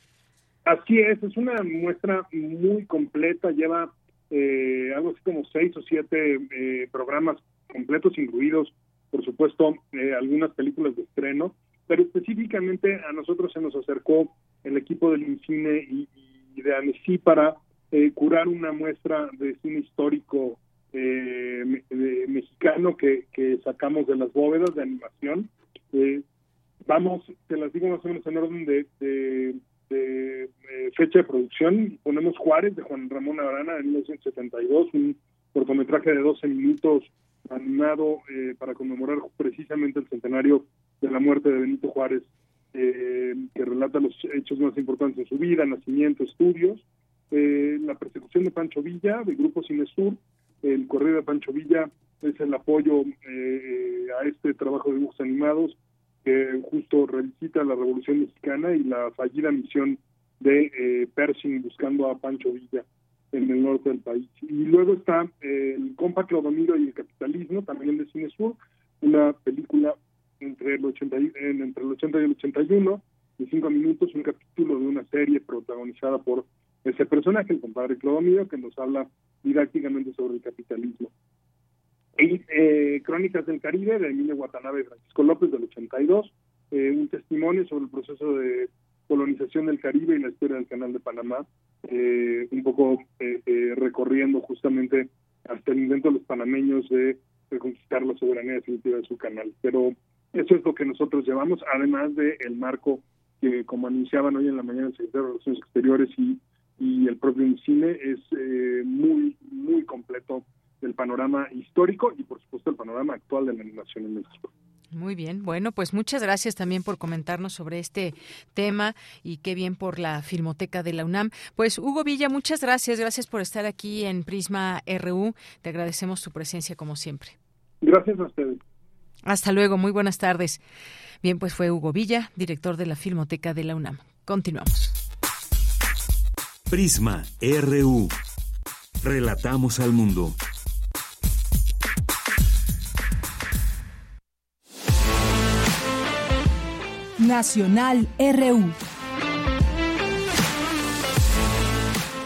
Así es, es una muestra muy completa, lleva eh, algo así como seis o siete eh, programas completos, incluidos por supuesto, eh, algunas películas de estreno, pero específicamente a nosotros se nos acercó el equipo del INCINE y, de ANESI para eh, curar una muestra de cine histórico eh, mexicano que, sacamos de las bóvedas de animación. vamos, te las digo más o menos en orden de, de fecha de producción. Ponemos Juárez de Juan Ramón Arana en 1972, un cortometraje de 12 minutos animado eh, para conmemorar precisamente el centenario de la muerte de Benito Juárez, eh, que relata los hechos más importantes de su vida, nacimiento, estudios, eh, la persecución de Pancho Villa, del Grupo Cinesur, el correo de Pancho Villa es el apoyo a este trabajo de dibujos animados que justo revisita la Revolución Mexicana y la fallida misión de Pershing buscando a Pancho Villa en el norte del país. Y luego está eh, el Compa Clodomiro y el capitalismo, también de Cine Sur, una película entre el 80 y, entre el 80 y el 81, de cinco minutos, un capítulo de una serie protagonizada por ese personaje, el compadre Clodomiro, que nos habla didácticamente sobre el capitalismo. Y eh, Crónicas del Caribe, de Emilio Watanabe y Francisco López, del 82, eh, un testimonio sobre el proceso de colonización del Caribe y la historia del Canal de Panamá, eh, un poco eh, eh, recorriendo justamente hasta el intento de los panameños de reconquistar la soberanía definitiva de su canal. Pero eso es lo que nosotros llevamos, además de el marco que, como anunciaban hoy en la mañana el secretario de Relaciones Exteriores y, y el propio cine, es muy, muy completo el panorama histórico y, por supuesto, el panorama actual de la animación en México. Muy bien, bueno, pues muchas gracias también por comentarnos sobre este tema y qué bien por la Filmoteca de la UNAM. Pues Hugo Villa, muchas gracias, gracias por estar aquí en Prisma RU. Te agradecemos tu presencia como siempre. Gracias a ustedes. Hasta luego, muy buenas tardes. Bien, pues fue Hugo Villa, director de la Filmoteca de la UNAM. Continuamos. Prisma RU. Relatamos al mundo. Nacional RU.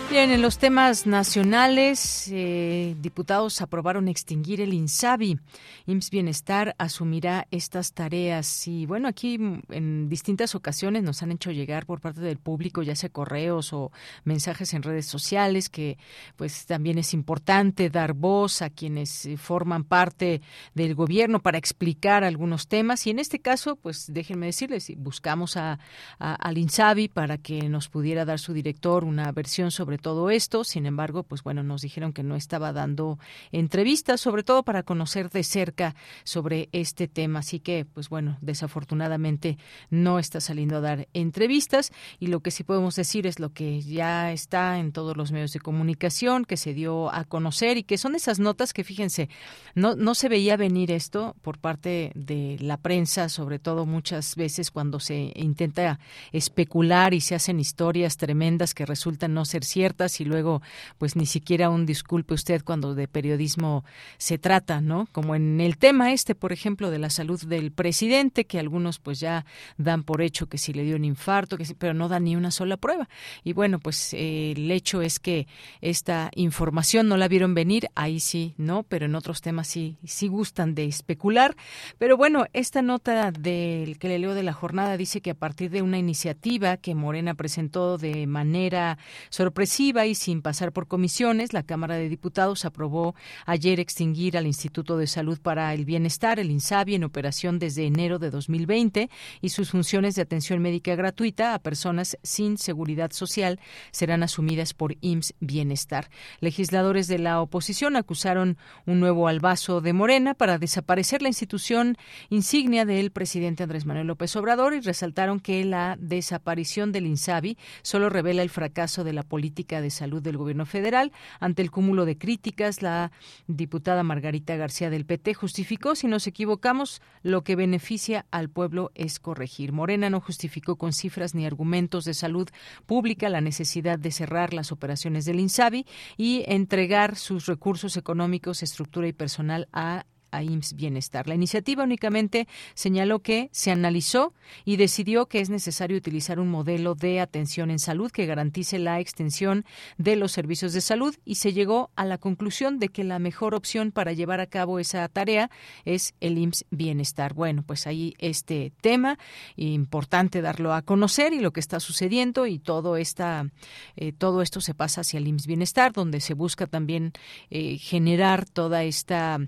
Bien, en los temas nacionales, eh, diputados aprobaron extinguir el INSABI. IMSS Bienestar asumirá estas tareas. Y bueno, aquí en distintas ocasiones nos han hecho llegar por parte del público, ya sea correos o mensajes en redes sociales, que pues también es importante dar voz a quienes eh, forman parte del gobierno para explicar algunos temas. Y en este caso, pues déjenme decirles, buscamos a, al INSABI para que nos pudiera dar su director una versión sobre todo esto. Sin embargo, pues bueno, nos dijeron que no estaba dando entrevistas, sobre todo para conocer de cerca sobre este tema. Así que, pues bueno, desafortunadamente no está saliendo a dar entrevistas y lo que sí podemos decir es lo que ya está en todos los medios de comunicación, que se dio a conocer y que son esas notas que, fíjense, no, no se veía venir esto por parte de la prensa, sobre todo muchas veces cuando se intenta especular y se hacen historias tremendas que resultan no ser ciertas y luego pues ni siquiera un disculpe usted cuando de periodismo se trata, ¿no? Como en el tema este, por ejemplo, de la salud del presidente, que algunos pues ya dan por hecho que si le dio un infarto, que sí, pero no dan ni una sola prueba. Y bueno, pues eh, el hecho es que esta información no la vieron venir, ahí sí, ¿no? Pero en otros temas sí, sí gustan de especular. Pero bueno, esta nota del que le leo de la jornada dice que a partir de una iniciativa que Morena presentó de manera sorpresiva, y sin pasar por comisiones, la Cámara de Diputados aprobó ayer extinguir al Instituto de Salud para el Bienestar, el INSABI, en operación desde enero de 2020 y sus funciones de atención médica gratuita a personas sin seguridad social serán asumidas por IMSS Bienestar. Legisladores de la oposición acusaron un nuevo albazo de Morena para desaparecer la institución insignia del presidente Andrés Manuel López Obrador y resaltaron que la desaparición del INSABI solo revela el fracaso de la política De Salud del Gobierno Federal. Ante el cúmulo de críticas, la diputada Margarita García del PT justificó, si nos equivocamos, lo que beneficia al pueblo es corregir. Morena no justificó con cifras ni argumentos de salud pública la necesidad de cerrar las operaciones del INSABI y entregar sus recursos económicos, estructura y personal a a IMSS Bienestar. La iniciativa únicamente señaló que se analizó y decidió que es necesario utilizar un modelo de atención en salud que garantice la extensión de los servicios de salud y se llegó a la conclusión de que la mejor opción para llevar a cabo esa tarea es el IMSS Bienestar. Bueno, pues ahí este tema importante darlo a conocer y lo que está sucediendo y todo esta eh, todo esto se pasa hacia el IMSS Bienestar donde se busca también eh, generar toda esta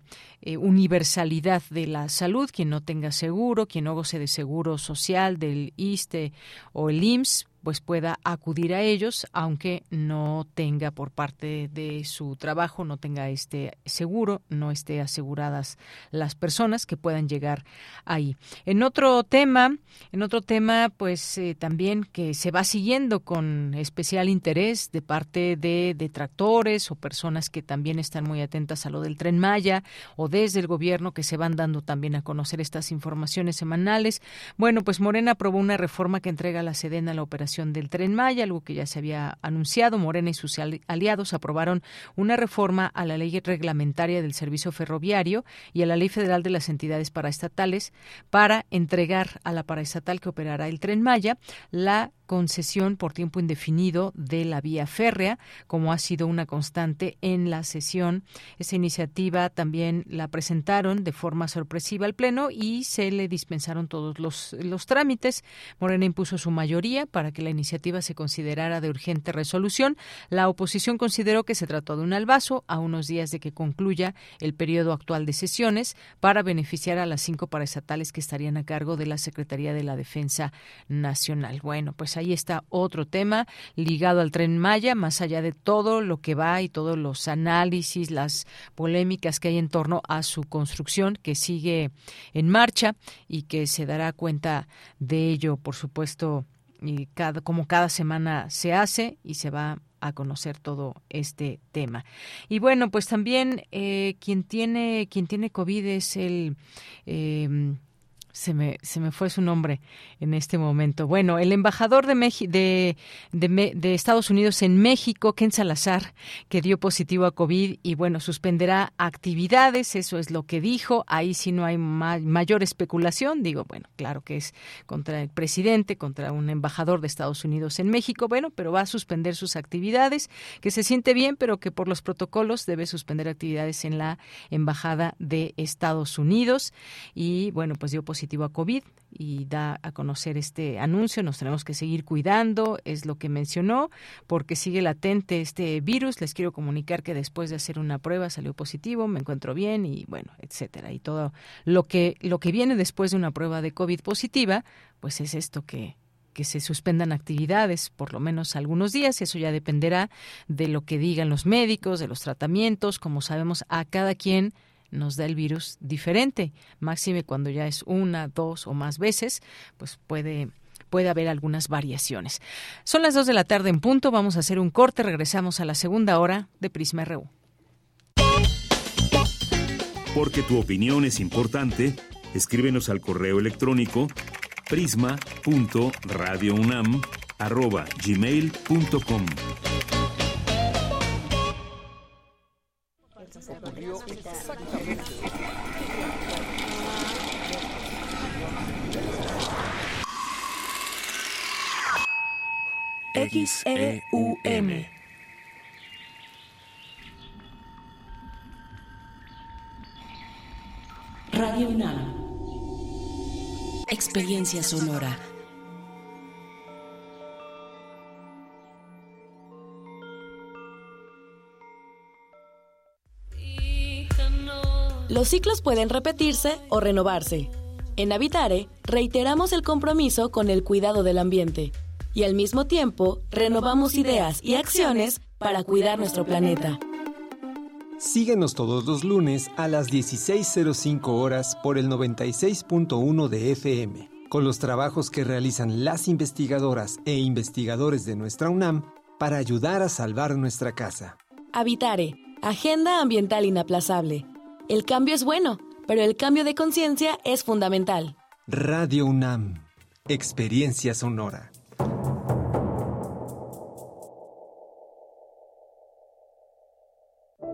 eh, universalidad de la salud, quien no tenga seguro, quien no goce de seguro social del ISTE o el IMSS, pues pueda acudir a ellos, aunque no tenga por parte de su trabajo, no tenga este seguro, no esté aseguradas las personas que puedan llegar ahí. En otro tema, en otro tema, pues eh, también que se va siguiendo con especial interés de parte de detractores o personas que también están muy atentas a lo del tren Maya o desde el gobierno que se van dando también a conocer estas informaciones semanales. Bueno, pues Morena aprobó una reforma que entrega la Sedena la operación del Tren Maya, algo que ya se había anunciado. Morena y sus aliados aprobaron una reforma a la ley reglamentaria del servicio ferroviario y a la ley federal de las entidades paraestatales para entregar a la paraestatal que operará el Tren Maya la concesión por tiempo indefinido de la vía férrea, como ha sido una constante en la sesión. Esa iniciativa también la presentaron de forma sorpresiva al Pleno y se le dispensaron todos los, los trámites. Morena impuso su mayoría para que la iniciativa se considerara de urgente resolución. La oposición consideró que se trató de un albazo a unos días de que concluya el periodo actual de sesiones para beneficiar a las cinco paraestatales que estarían a cargo de la Secretaría de la Defensa Nacional. Bueno, pues ahí está otro tema ligado al tren Maya, más allá de todo lo que va y todos los análisis, las polémicas que hay en torno a su construcción, que sigue en marcha y que se dará cuenta de ello, por supuesto, y cada, como cada semana se hace y se va a conocer todo este tema. Y bueno, pues también eh, quien tiene quien tiene COVID es el eh, se me, se me fue su nombre en este momento. Bueno, el embajador de, de, de, Estados Unidos en México, Ken Salazar, que dio positivo a COVID y bueno, suspenderá actividades, eso es lo que dijo. Ahí sí no hay mayor especulación. Digo, bueno, claro que es contra el presidente, contra un embajador de Estados Unidos en México, bueno, pero va a suspender sus actividades, que se siente bien, pero que por los protocolos debe suspender actividades en la embajada de Estados Unidos. Y bueno, pues dio positivo positivo a COVID y da a conocer este anuncio. Nos tenemos que seguir cuidando, es lo que mencionó, porque sigue latente este virus. Les quiero comunicar que después de hacer una prueba salió positivo, me encuentro bien y bueno, etcétera. Y todo lo que lo que viene después de una prueba de COVID positiva, pues es esto que que se suspendan actividades por lo menos algunos días, eso ya dependerá de lo que digan los médicos, de los tratamientos, como sabemos a cada quien nos da el virus diferente. Máxime cuando ya es una, dos o más veces, pues puede puede haber algunas variaciones. Son las dos de la tarde en punto, vamos a hacer un corte, regresamos a la segunda hora de Prisma RU. Porque tu opinión es importante, escríbenos al correo electrónico prisma.radiounam@gmail.com. XEUM. Radio UNAM. Experiencia sonora. Los ciclos pueden repetirse o renovarse. En Habitare, reiteramos el compromiso con el cuidado del ambiente y al mismo tiempo renovamos ideas y acciones para cuidar nuestro planeta. Síguenos todos los lunes a las 16.05 horas por el 96.1 de FM, con los trabajos que realizan las investigadoras e investigadores de nuestra UNAM para ayudar a salvar nuestra casa. Habitare, Agenda Ambiental Inaplazable. El cambio es bueno, pero el cambio de conciencia es fundamental. Radio UNAM, Experiencia Sonora.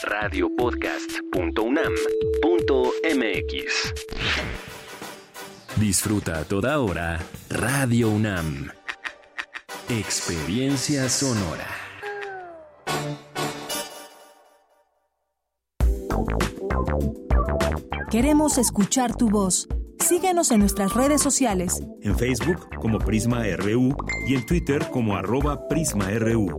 www.radiopodcast.unam.mx. Disfruta a toda hora Radio UNAM. Experiencia sonora. Queremos escuchar tu voz. Síguenos en nuestras redes sociales. En Facebook como Prisma RU y en Twitter como arroba PrismaRU.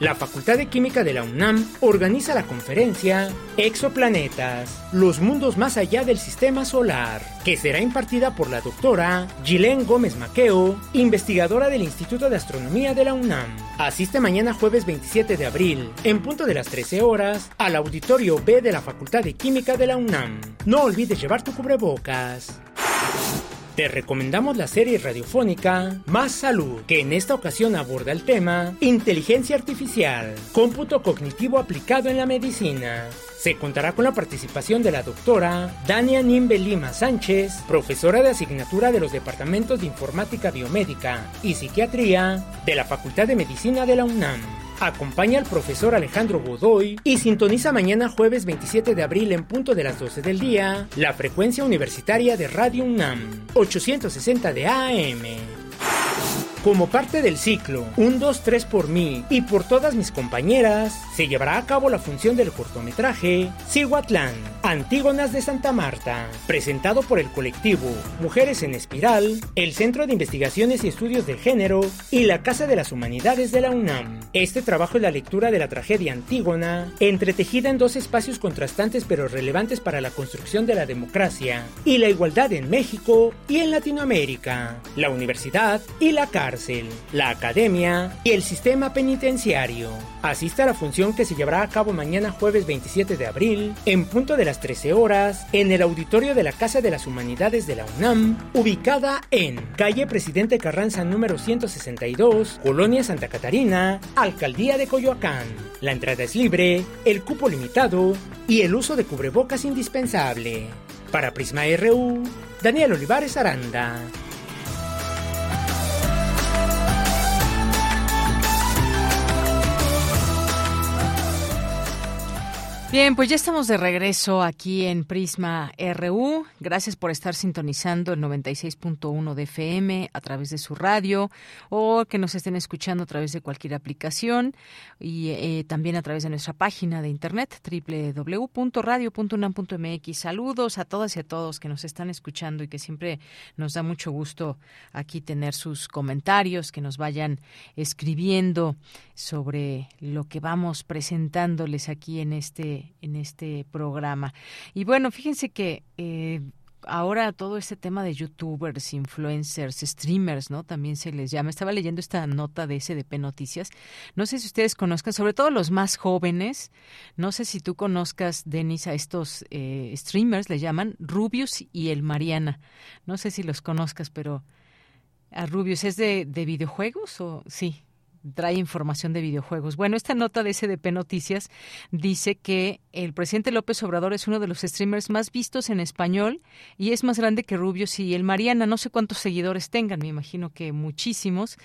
La Facultad de Química de la UNAM organiza la conferencia Exoplanetas, los mundos más allá del sistema solar, que será impartida por la doctora Gilén Gómez Maqueo, investigadora del Instituto de Astronomía de la UNAM. Asiste mañana jueves 27 de abril, en punto de las 13 horas, al auditorio B de la Facultad de Química de la UNAM. No olvides llevar tu cubrebocas. Te recomendamos la serie radiofónica Más Salud, que en esta ocasión aborda el tema Inteligencia Artificial, cómputo cognitivo aplicado en la medicina. Se contará con la participación de la doctora Dania Nimbe Lima Sánchez, profesora de asignatura de los departamentos de Informática Biomédica y Psiquiatría de la Facultad de Medicina de la UNAM. Acompaña al profesor Alejandro Godoy y sintoniza mañana jueves 27 de abril en punto de las 12 del día la frecuencia universitaria de Radio UNAM 860 de AM. Como parte del ciclo Un 2 3 por mí y por todas mis compañeras, se llevará a cabo la función del cortometraje Cihuatlán, Antígonas de Santa Marta, presentado por el colectivo Mujeres en Espiral, el Centro de Investigaciones y Estudios de Género y la Casa de las Humanidades de la UNAM. Este trabajo es la lectura de la tragedia Antígona, entretejida en dos espacios contrastantes pero relevantes para la construcción de la democracia y la igualdad en México y en Latinoamérica, la universidad y la la academia y el sistema penitenciario. Asista a la función que se llevará a cabo mañana jueves 27 de abril, en punto de las 13 horas, en el auditorio de la Casa de las Humanidades de la UNAM, ubicada en calle Presidente Carranza número 162, Colonia Santa Catarina, Alcaldía de Coyoacán. La entrada es libre, el cupo limitado y el uso de cubrebocas indispensable. Para Prisma RU, Daniel Olivares Aranda. Bien, pues ya estamos de regreso aquí en Prisma RU. Gracias por estar sintonizando el 96.1 de FM a través de su radio o que nos estén escuchando a través de cualquier aplicación y eh, también a través de nuestra página de internet www.radio.unam.mx. Saludos a todas y a todos que nos están escuchando y que siempre nos da mucho gusto aquí tener sus comentarios, que nos vayan escribiendo sobre lo que vamos presentándoles aquí en este en este programa. Y bueno, fíjense que eh, ahora todo este tema de youtubers, influencers, streamers, ¿no? También se les llama. Estaba leyendo esta nota de SDP Noticias. No sé si ustedes conozcan, sobre todo los más jóvenes. No sé si tú conozcas, Denis, a estos eh, streamers, le llaman Rubius y el Mariana. No sé si los conozcas, pero a Rubius es de, de videojuegos o sí, trae información de videojuegos. Bueno, esta nota de SDP Noticias dice que el presidente López Obrador es uno de los streamers más vistos en español y es más grande que Rubios y el Mariana. No sé cuántos seguidores tengan, me imagino que muchísimos.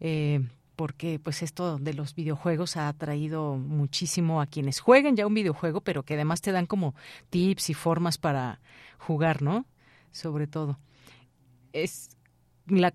Eh, porque pues esto de los videojuegos ha atraído muchísimo a quienes jueguen ya un videojuego, pero que además te dan como tips y formas para jugar, ¿no? Sobre todo. Es la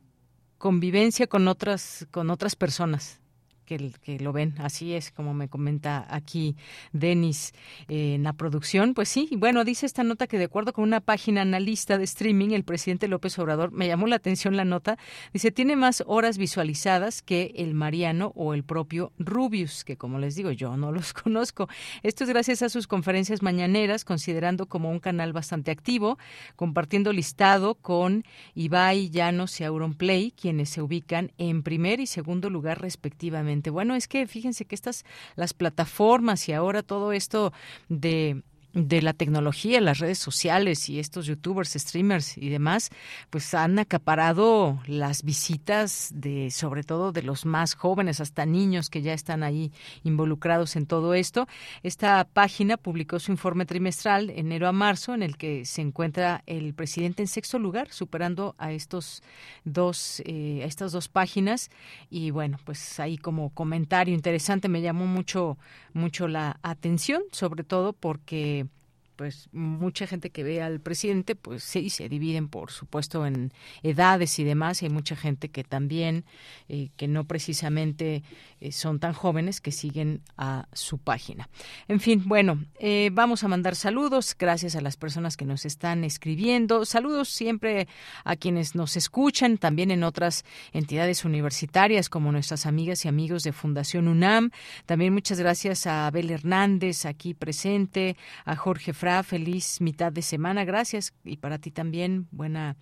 convivencia con otras con otras personas que, que, lo ven. Así es, como me comenta aquí Denis eh, en la producción. Pues sí, bueno, dice esta nota que de acuerdo con una página analista de streaming, el presidente López Obrador, me llamó la atención la nota, dice, tiene más horas visualizadas que el Mariano o el propio Rubius, que como les digo, yo no los conozco. Esto es gracias a sus conferencias mañaneras, considerando como un canal bastante activo, compartiendo listado con Ibai, Llanos y Auronplay, quienes se ubican en primer y segundo lugar respectivamente bueno, es que fíjense que estas, las plataformas y ahora todo esto de de la tecnología, las redes sociales y estos youtubers, streamers y demás, pues han acaparado las visitas de sobre todo de los más jóvenes hasta niños que ya están ahí involucrados en todo esto. Esta página publicó su informe trimestral enero a marzo en el que se encuentra el presidente en sexto lugar, superando a estos dos eh, a estas dos páginas y bueno, pues ahí como comentario interesante me llamó mucho mucho la atención, sobre todo porque pues mucha gente que ve al presidente, pues sí, se dividen, por supuesto, en edades y demás. Y hay mucha gente que también, eh, que no precisamente eh, son tan jóvenes, que siguen a su página. En fin, bueno, eh, vamos a mandar saludos. Gracias a las personas que nos están escribiendo. Saludos siempre a quienes nos escuchan, también en otras entidades universitarias, como nuestras amigas y amigos de Fundación UNAM. También muchas gracias a Abel Hernández, aquí presente, a Jorge feliz mitad de semana. Gracias. Y para ti también, buena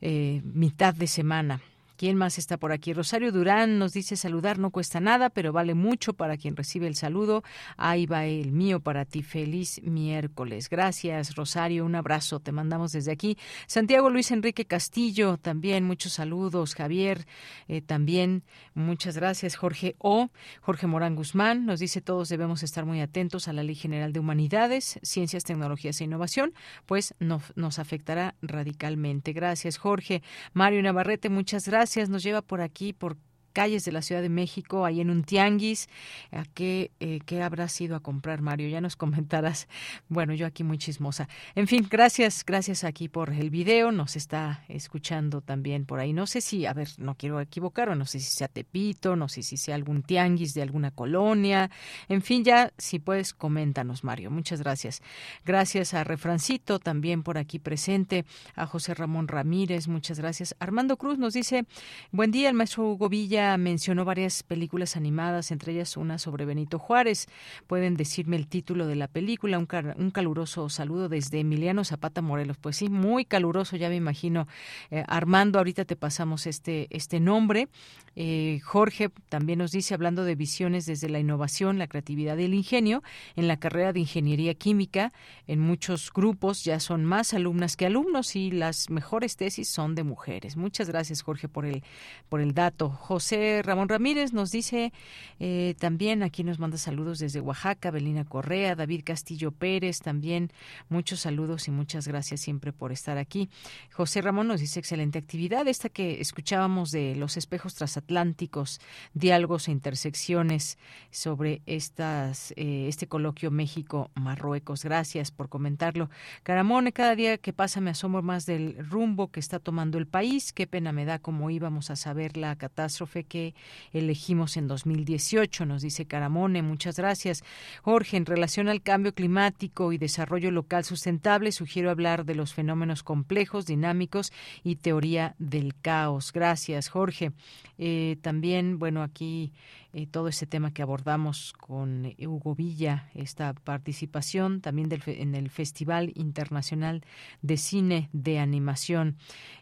eh, mitad de semana. ¿Quién más está por aquí? Rosario Durán nos dice saludar no cuesta nada, pero vale mucho para quien recibe el saludo. Ahí va el mío para ti. Feliz miércoles. Gracias, Rosario. Un abrazo. Te mandamos desde aquí. Santiago Luis Enrique Castillo, también muchos saludos. Javier, eh, también muchas gracias. Jorge O. Jorge Morán Guzmán nos dice todos debemos estar muy atentos a la Ley General de Humanidades, Ciencias, Tecnologías e Innovación, pues nos afectará radicalmente. Gracias, Jorge. Mario Navarrete, muchas gracias nos lleva por aquí, por calles de la Ciudad de México, ahí en un tianguis. ¿A qué, eh, qué habrás ido a comprar, Mario? Ya nos comentarás. Bueno, yo aquí muy chismosa. En fin, gracias, gracias aquí por el video. Nos está escuchando también por ahí. No sé si, a ver, no quiero equivocar, o no sé si sea Tepito, no sé si sea algún tianguis de alguna colonia. En fin, ya si puedes, coméntanos, Mario. Muchas gracias. Gracias a Refrancito, también por aquí presente, a José Ramón Ramírez, muchas gracias. Armando Cruz nos dice, buen día, el maestro Hugo Villa mencionó varias películas animadas, entre ellas una sobre Benito Juárez. Pueden decirme el título de la película. Un, caluroso saludo desde Emiliano Zapata Morelos. Pues sí, muy caluroso, ya me imagino. Eh, Armando, ahorita te pasamos este, este nombre. Eh, Jorge también nos dice, hablando de visiones desde la innovación, la creatividad y el ingenio, en la carrera de ingeniería química, en muchos grupos ya son más alumnas que alumnos y las mejores tesis son de mujeres. Muchas gracias, Jorge, por el, por el dato. José Ramón Ramírez nos dice eh, también, aquí nos manda saludos desde Oaxaca, Belina Correa, David Castillo Pérez, también muchos saludos y muchas gracias siempre por estar aquí. José Ramón nos dice excelente actividad, esta que escuchábamos de los espejos transatlánticos, diálogos e intersecciones sobre estas, eh, este coloquio México-Marruecos. Gracias por comentarlo. Caramone, cada día que pasa me asombro más del rumbo que está tomando el país. Qué pena me da cómo íbamos a saber la catástrofe que elegimos en 2018, nos dice Caramone. Muchas gracias. Jorge, en relación al cambio climático y desarrollo local sustentable, sugiero hablar de los fenómenos complejos, dinámicos y teoría del caos. Gracias, Jorge. Eh, también, bueno, aquí eh, todo ese tema que abordamos con Hugo Villa, esta participación también del, en el Festival Internacional de Cine de Animación.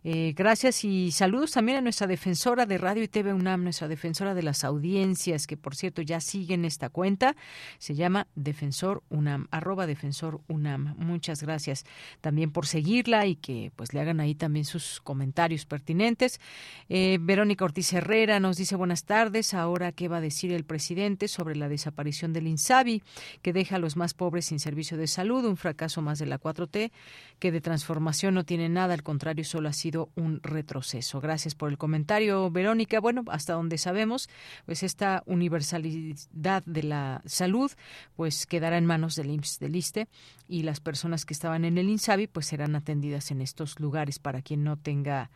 Eh, gracias y saludos también a nuestra defensora de Radio y TV UNAM, nuestra defensora de las audiencias, que por cierto ya siguen esta cuenta, se llama Defensor UNAM, arroba Defensor UNAM. Muchas gracias también por seguirla y que pues le hagan ahí también sus comentarios pertinentes. Eh, Verónica Ortiz Herrera nos dice buenas tardes, ahora qué va decir el presidente sobre la desaparición del INSABI, que deja a los más pobres sin servicio de salud, un fracaso más de la 4T, que de transformación no tiene nada, al contrario, solo ha sido un retroceso. Gracias por el comentario, Verónica. Bueno, hasta donde sabemos, pues esta universalidad de la salud, pues quedará en manos del IMSS, del ISTE, y las personas que estaban en el INSABI, pues serán atendidas en estos lugares para quien no tenga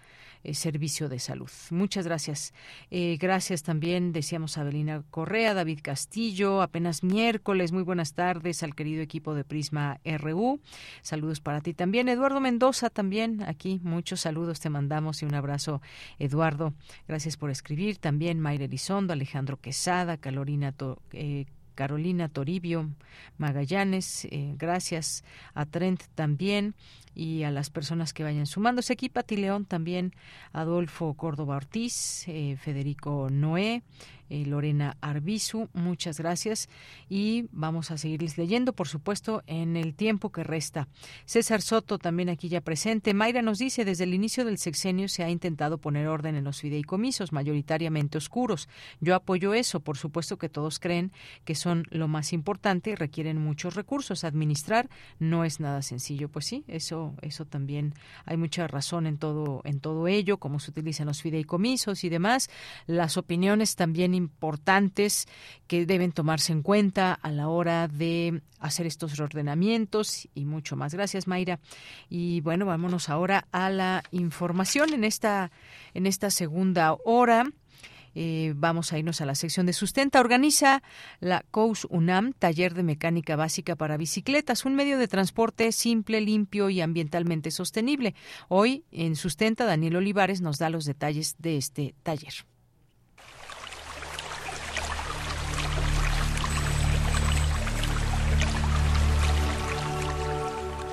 eh, servicio de salud. Muchas gracias. Eh, gracias también, decíamos a Abelina Correa, David Castillo, apenas miércoles. Muy buenas tardes al querido equipo de Prisma RU. Saludos para ti también. Eduardo Mendoza también aquí. Muchos saludos te mandamos y un abrazo, Eduardo. Gracias por escribir. También Mayra Elizondo, Alejandro Quesada, Carolina eh, Carolina Toribio Magallanes, gracias a Trent también, y a las personas que vayan sumándose aquí. Pati León también, Adolfo Córdoba Ortiz, eh, Federico Noé, eh, Lorena Arbizu, muchas gracias y vamos a seguirles leyendo, por supuesto, en el tiempo que resta. César Soto también aquí ya presente. Mayra nos dice, desde el inicio del sexenio se ha intentado poner orden en los fideicomisos, mayoritariamente oscuros. Yo apoyo eso, por supuesto que todos creen que son lo más importante y requieren muchos recursos. Administrar no es nada sencillo, pues sí, eso, eso también hay mucha razón en todo, en todo ello, cómo se utilizan los fideicomisos y demás. Las opiniones también importantes que deben tomarse en cuenta a la hora de hacer estos reordenamientos y mucho más. Gracias, Mayra. Y bueno, vámonos ahora a la información en esta, en esta segunda hora. Eh, vamos a irnos a la sección de sustenta. Organiza la COUS UNAM, taller de mecánica básica para bicicletas, un medio de transporte simple, limpio y ambientalmente sostenible. Hoy en Sustenta, Daniel Olivares nos da los detalles de este taller.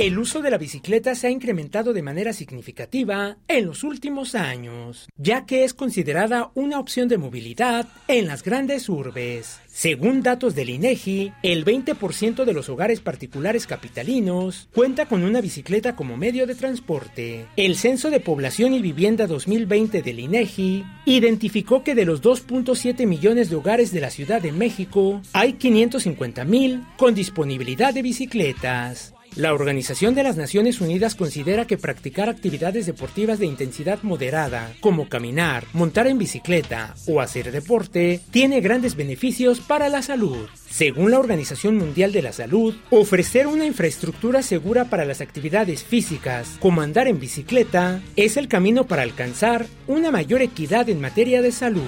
El uso de la bicicleta se ha incrementado de manera significativa en los últimos años, ya que es considerada una opción de movilidad en las grandes urbes. Según datos del INEGI, el 20% de los hogares particulares capitalinos cuenta con una bicicleta como medio de transporte. El Censo de Población y Vivienda 2020 del INEGI identificó que de los 2.7 millones de hogares de la Ciudad de México, hay 550 mil con disponibilidad de bicicletas. La Organización de las Naciones Unidas considera que practicar actividades deportivas de intensidad moderada, como caminar, montar en bicicleta o hacer deporte, tiene grandes beneficios para la salud. Según la Organización Mundial de la Salud, ofrecer una infraestructura segura para las actividades físicas, como andar en bicicleta, es el camino para alcanzar una mayor equidad en materia de salud.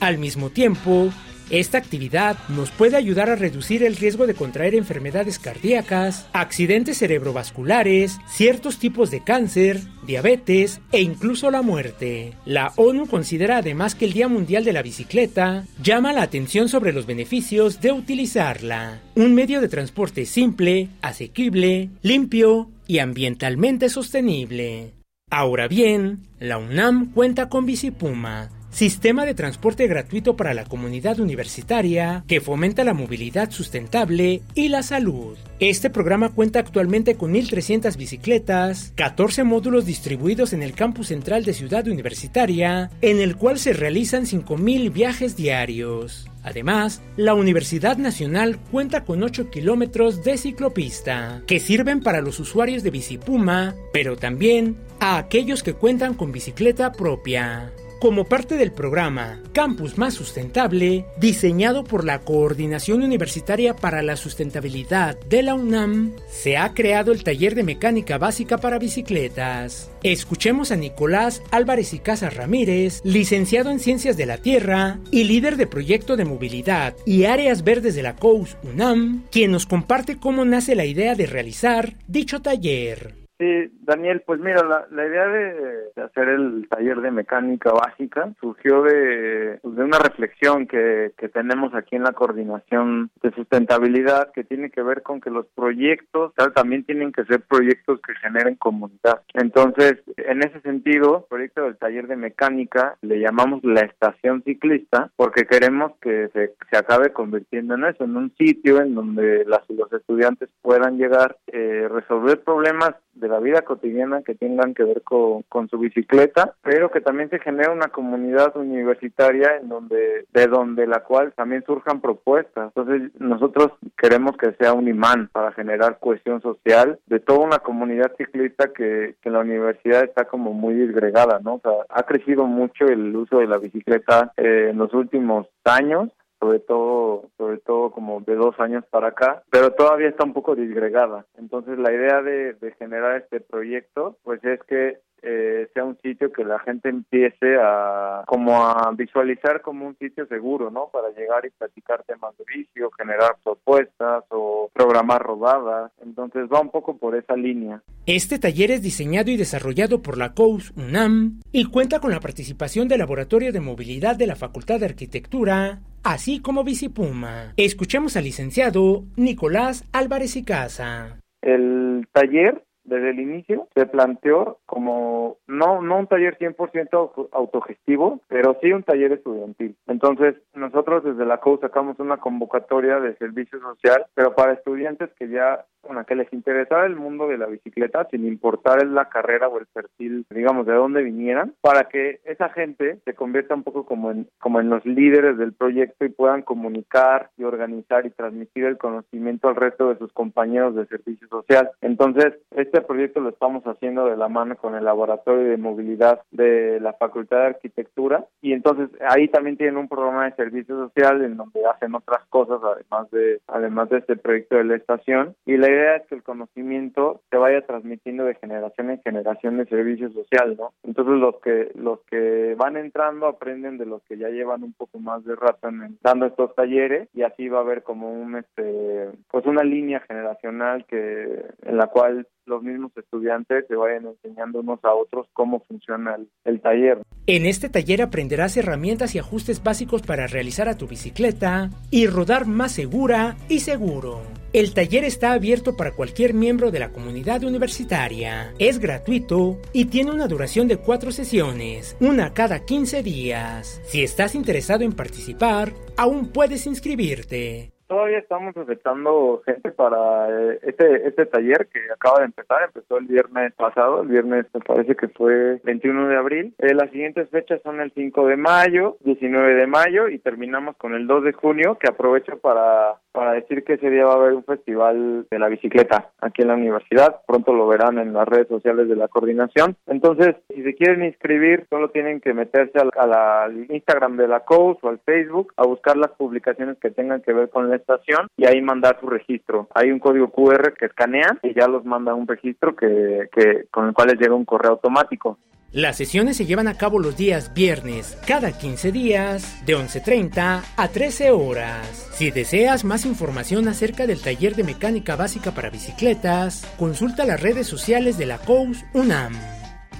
Al mismo tiempo, Esta actividad nos puede ayudar a reducir el riesgo de contraer enfermedades cardíacas, accidentes cerebrovasculares, ciertos tipos de cáncer, diabetes e incluso la muerte. La ONU considera además que el Día Mundial de la Bicicleta llama la atención sobre los beneficios de utilizarla. Un medio de transporte simple, asequible, limpio y ambientalmente sostenible. Ahora bien, la UNAM cuenta con Bicipuma, sistema de transporte gratuito para la comunidad universitaria que fomenta la movilidad sustentable y la salud. Este programa cuenta actualmente con 1.300 bicicletas, 14 módulos distribuidos en el campus central de Ciudad Universitaria, en el cual se realizan 5.000 viajes diarios. Además, la Universidad Nacional cuenta con 8 kilómetros de ciclopista, que sirven para los usuarios de Bicipuma, pero también a aquellos que cuentan con bicicleta propia como parte del programa Campus Más Sustentable, diseñado por la Coordinación Universitaria para la Sustentabilidad de la UNAM, se ha creado el taller de mecánica básica para bicicletas. Escuchemos a Nicolás Álvarez y Casas Ramírez, licenciado en Ciencias de la Tierra y líder de proyecto de movilidad y áreas verdes de la COUS UNAM, quien nos comparte cómo nace la idea de realizar dicho taller. Sí, Daniel, pues mira, la, la idea de, hacer el taller de mecánica básica surgió de, pues, de una reflexión que, que tenemos aquí en la coordinación de sustentabilidad que tiene que ver con que los proyectos también tienen que ser proyectos que generen comunidad. Entonces, en ese sentido, el proyecto del taller de mecánica le llamamos la estación ciclista porque queremos que se, se acabe convirtiendo en eso, en un sitio en donde las, los estudiantes puedan llegar, eh, resolver problemas de la vida cotidiana que tengan que ver con, con, su bicicleta, pero que también se genera una comunidad universitaria en donde, de donde la cual también surjan propuestas. Entonces nosotros queremos que sea un imán para generar cohesión social de toda una comunidad ciclista que, que la universidad está como muy disgregada, ¿no? O sea, ha crecido mucho el uso de la bicicleta eh, en los últimos años sobre todo, sobre todo como de dos años para acá, pero todavía está un poco disgregada. Entonces la idea de, de generar este proyecto, pues es que eh, sea un sitio que la gente empiece a como a visualizar como un sitio seguro, ¿no? Para llegar y platicar temas de vicio, generar propuestas o programar rodadas. Entonces va un poco por esa línea. Este taller es diseñado y desarrollado por la COUS UNAM y cuenta con la participación del Laboratorio de Movilidad de la Facultad de Arquitectura, así como Bicipuma. Escuchemos al licenciado Nicolás Álvarez y Casa. El taller desde el inicio se planteó como no no un taller 100% autogestivo, pero sí un taller estudiantil. Entonces, nosotros desde la COU sacamos una convocatoria de servicio social, pero para estudiantes que ya una que les interesara el mundo de la bicicleta, sin importar la carrera o el perfil, digamos, de dónde vinieran, para que esa gente se convierta un poco como en, como en los líderes del proyecto y puedan comunicar y organizar y transmitir el conocimiento al resto de sus compañeros de servicio social. Entonces, este proyecto lo estamos haciendo de la mano con el Laboratorio de Movilidad de la Facultad de Arquitectura y entonces ahí también tienen un programa de servicio social en donde hacen otras cosas además de además de este proyecto de la estación y la idea es que el conocimiento se vaya transmitiendo de generación en generación de servicio social, ¿no? Entonces los que los que van entrando aprenden de los que ya llevan un poco más de rato en, dando estos talleres y así va a haber como un este pues una línea generacional que en la cual los mismos estudiantes se vayan enseñando unos a otros cómo funciona el, el, taller. En este taller aprenderás herramientas y ajustes básicos para realizar a tu bicicleta y rodar más segura y seguro. El taller está abierto para cualquier miembro de la comunidad universitaria. Es gratuito y tiene una duración de cuatro sesiones, una cada 15 días. Si estás interesado en participar, aún puedes inscribirte. Todavía estamos aceptando gente para eh, este este taller que acaba de empezar, empezó el viernes pasado, el viernes me parece que fue 21 de abril. Eh, las siguientes fechas son el 5 de mayo, 19 de mayo y terminamos con el 2 de junio, que aprovecho para para decir que ese día va a haber un festival de la bicicleta aquí en la universidad. Pronto lo verán en las redes sociales de la coordinación. Entonces, si se quieren inscribir, solo tienen que meterse al, al Instagram de la COUS o al Facebook a buscar las publicaciones que tengan que ver con la y ahí mandar su registro. Hay un código QR que escanean y ya los manda un registro que, que con el cual les llega un correo automático. Las sesiones se llevan a cabo los días viernes, cada 15 días, de 11.30 a 13 horas. Si deseas más información acerca del taller de mecánica básica para bicicletas, consulta las redes sociales de la COUS UNAM.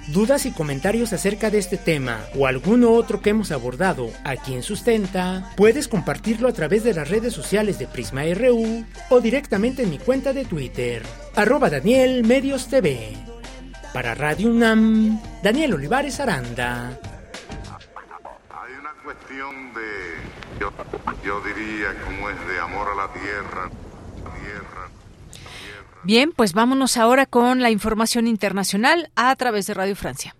Dudas y comentarios acerca de este tema o alguno otro que hemos abordado aquí en Sustenta, puedes compartirlo a través de las redes sociales de Prisma RU o directamente en mi cuenta de Twitter, arroba Daniel Medios TV. Para Radio UNAM, Daniel Olivares Aranda. Hay una cuestión de, yo, yo diría, como es de amor a la tierra. Bien, pues vámonos ahora con la información internacional a través de Radio Francia.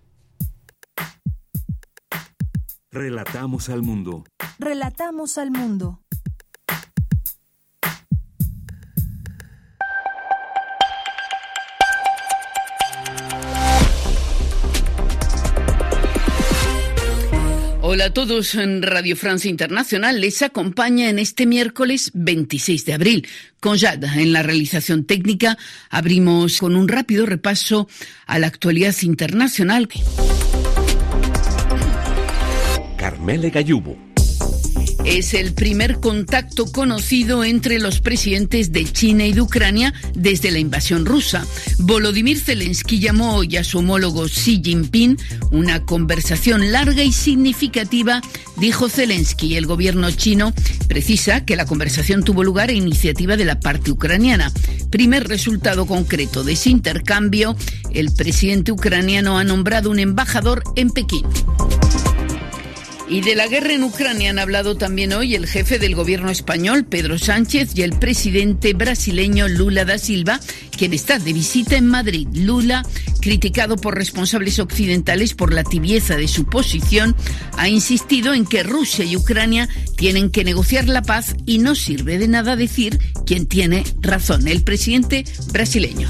Relatamos al mundo. Relatamos al mundo. Hola a todos en Radio Francia Internacional. Les acompaña en este miércoles 26 de abril. Con Jad en la realización técnica, abrimos con un rápido repaso a la actualidad internacional. Carmele Gallubo. Es el primer contacto conocido entre los presidentes de China y de Ucrania desde la invasión rusa. Volodymyr Zelensky llamó hoy a su homólogo Xi Jinping una conversación larga y significativa, dijo Zelensky. El gobierno chino precisa que la conversación tuvo lugar a iniciativa de la parte ucraniana. Primer resultado concreto de ese intercambio, el presidente ucraniano ha nombrado un embajador en Pekín. Y de la guerra en Ucrania han hablado también hoy el jefe del gobierno español, Pedro Sánchez, y el presidente brasileño Lula da Silva, quien está de visita en Madrid. Lula, criticado por responsables occidentales por la tibieza de su posición, ha insistido en que Rusia y Ucrania tienen que negociar la paz y no sirve de nada decir quién tiene razón, el presidente brasileño.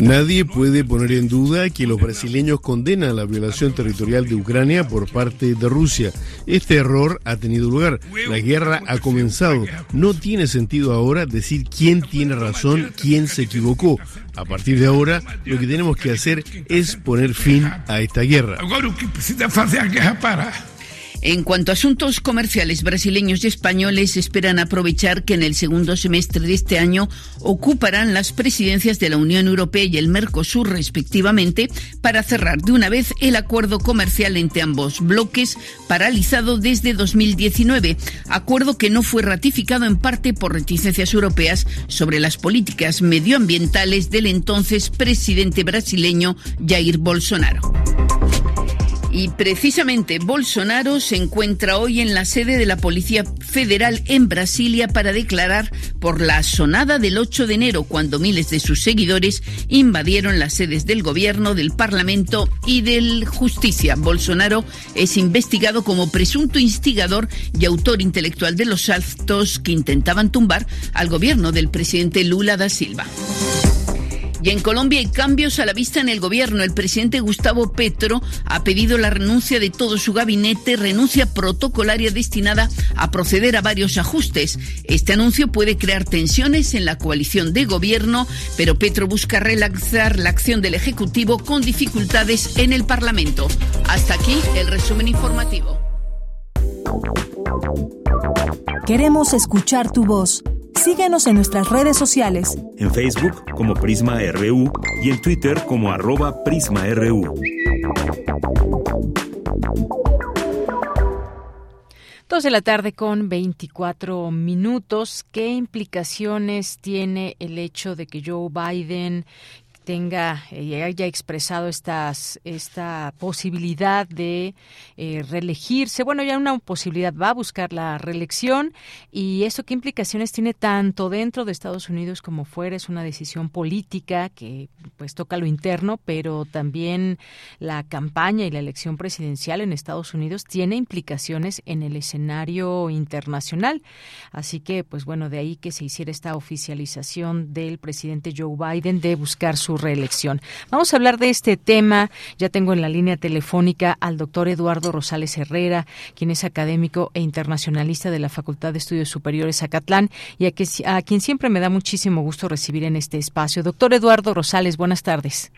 Nadie puede poner en duda que los brasileños condenan la violación territorial de Ucrania por parte de Rusia. Este error ha tenido lugar. La guerra ha comenzado. No tiene sentido ahora decir quién tiene razón, quién se equivocó. A partir de ahora, lo que tenemos que hacer es poner fin a esta guerra. En cuanto a asuntos comerciales, brasileños y españoles esperan aprovechar que en el segundo semestre de este año ocuparán las presidencias de la Unión Europea y el Mercosur respectivamente para cerrar de una vez el acuerdo comercial entre ambos bloques paralizado desde 2019, acuerdo que no fue ratificado en parte por reticencias europeas sobre las políticas medioambientales del entonces presidente brasileño Jair Bolsonaro. Y precisamente Bolsonaro se encuentra hoy en la sede de la Policía Federal en Brasilia para declarar por la sonada del 8 de enero, cuando miles de sus seguidores invadieron las sedes del gobierno, del Parlamento y del Justicia. Bolsonaro es investigado como presunto instigador y autor intelectual de los actos que intentaban tumbar al gobierno del presidente Lula da Silva. Y en Colombia hay cambios a la vista en el gobierno. El presidente Gustavo Petro ha pedido la renuncia de todo su gabinete, renuncia protocolaria destinada a proceder a varios ajustes. Este anuncio puede crear tensiones en la coalición de gobierno, pero Petro busca relanzar la acción del Ejecutivo con dificultades en el Parlamento. Hasta aquí el resumen informativo. Queremos escuchar tu voz. Síguenos en nuestras redes sociales. En Facebook como Prisma RU y en Twitter como arroba PrismaRU. Dos de la tarde con 24 minutos. ¿Qué implicaciones tiene el hecho de que Joe Biden tenga y haya expresado estas esta posibilidad de eh, reelegirse. Bueno, ya una posibilidad va a buscar la reelección y eso qué implicaciones tiene tanto dentro de Estados Unidos como fuera. Es una decisión política que pues toca lo interno, pero también la campaña y la elección presidencial en Estados Unidos tiene implicaciones en el escenario internacional. Así que pues bueno, de ahí que se hiciera esta oficialización del presidente Joe Biden de buscar su reelección. Vamos a hablar de este tema. Ya tengo en la línea telefónica al doctor Eduardo Rosales Herrera, quien es académico e internacionalista de la Facultad de Estudios Superiores Acatlán y a, que, a quien siempre me da muchísimo gusto recibir en este espacio. Doctor Eduardo Rosales, buenas tardes.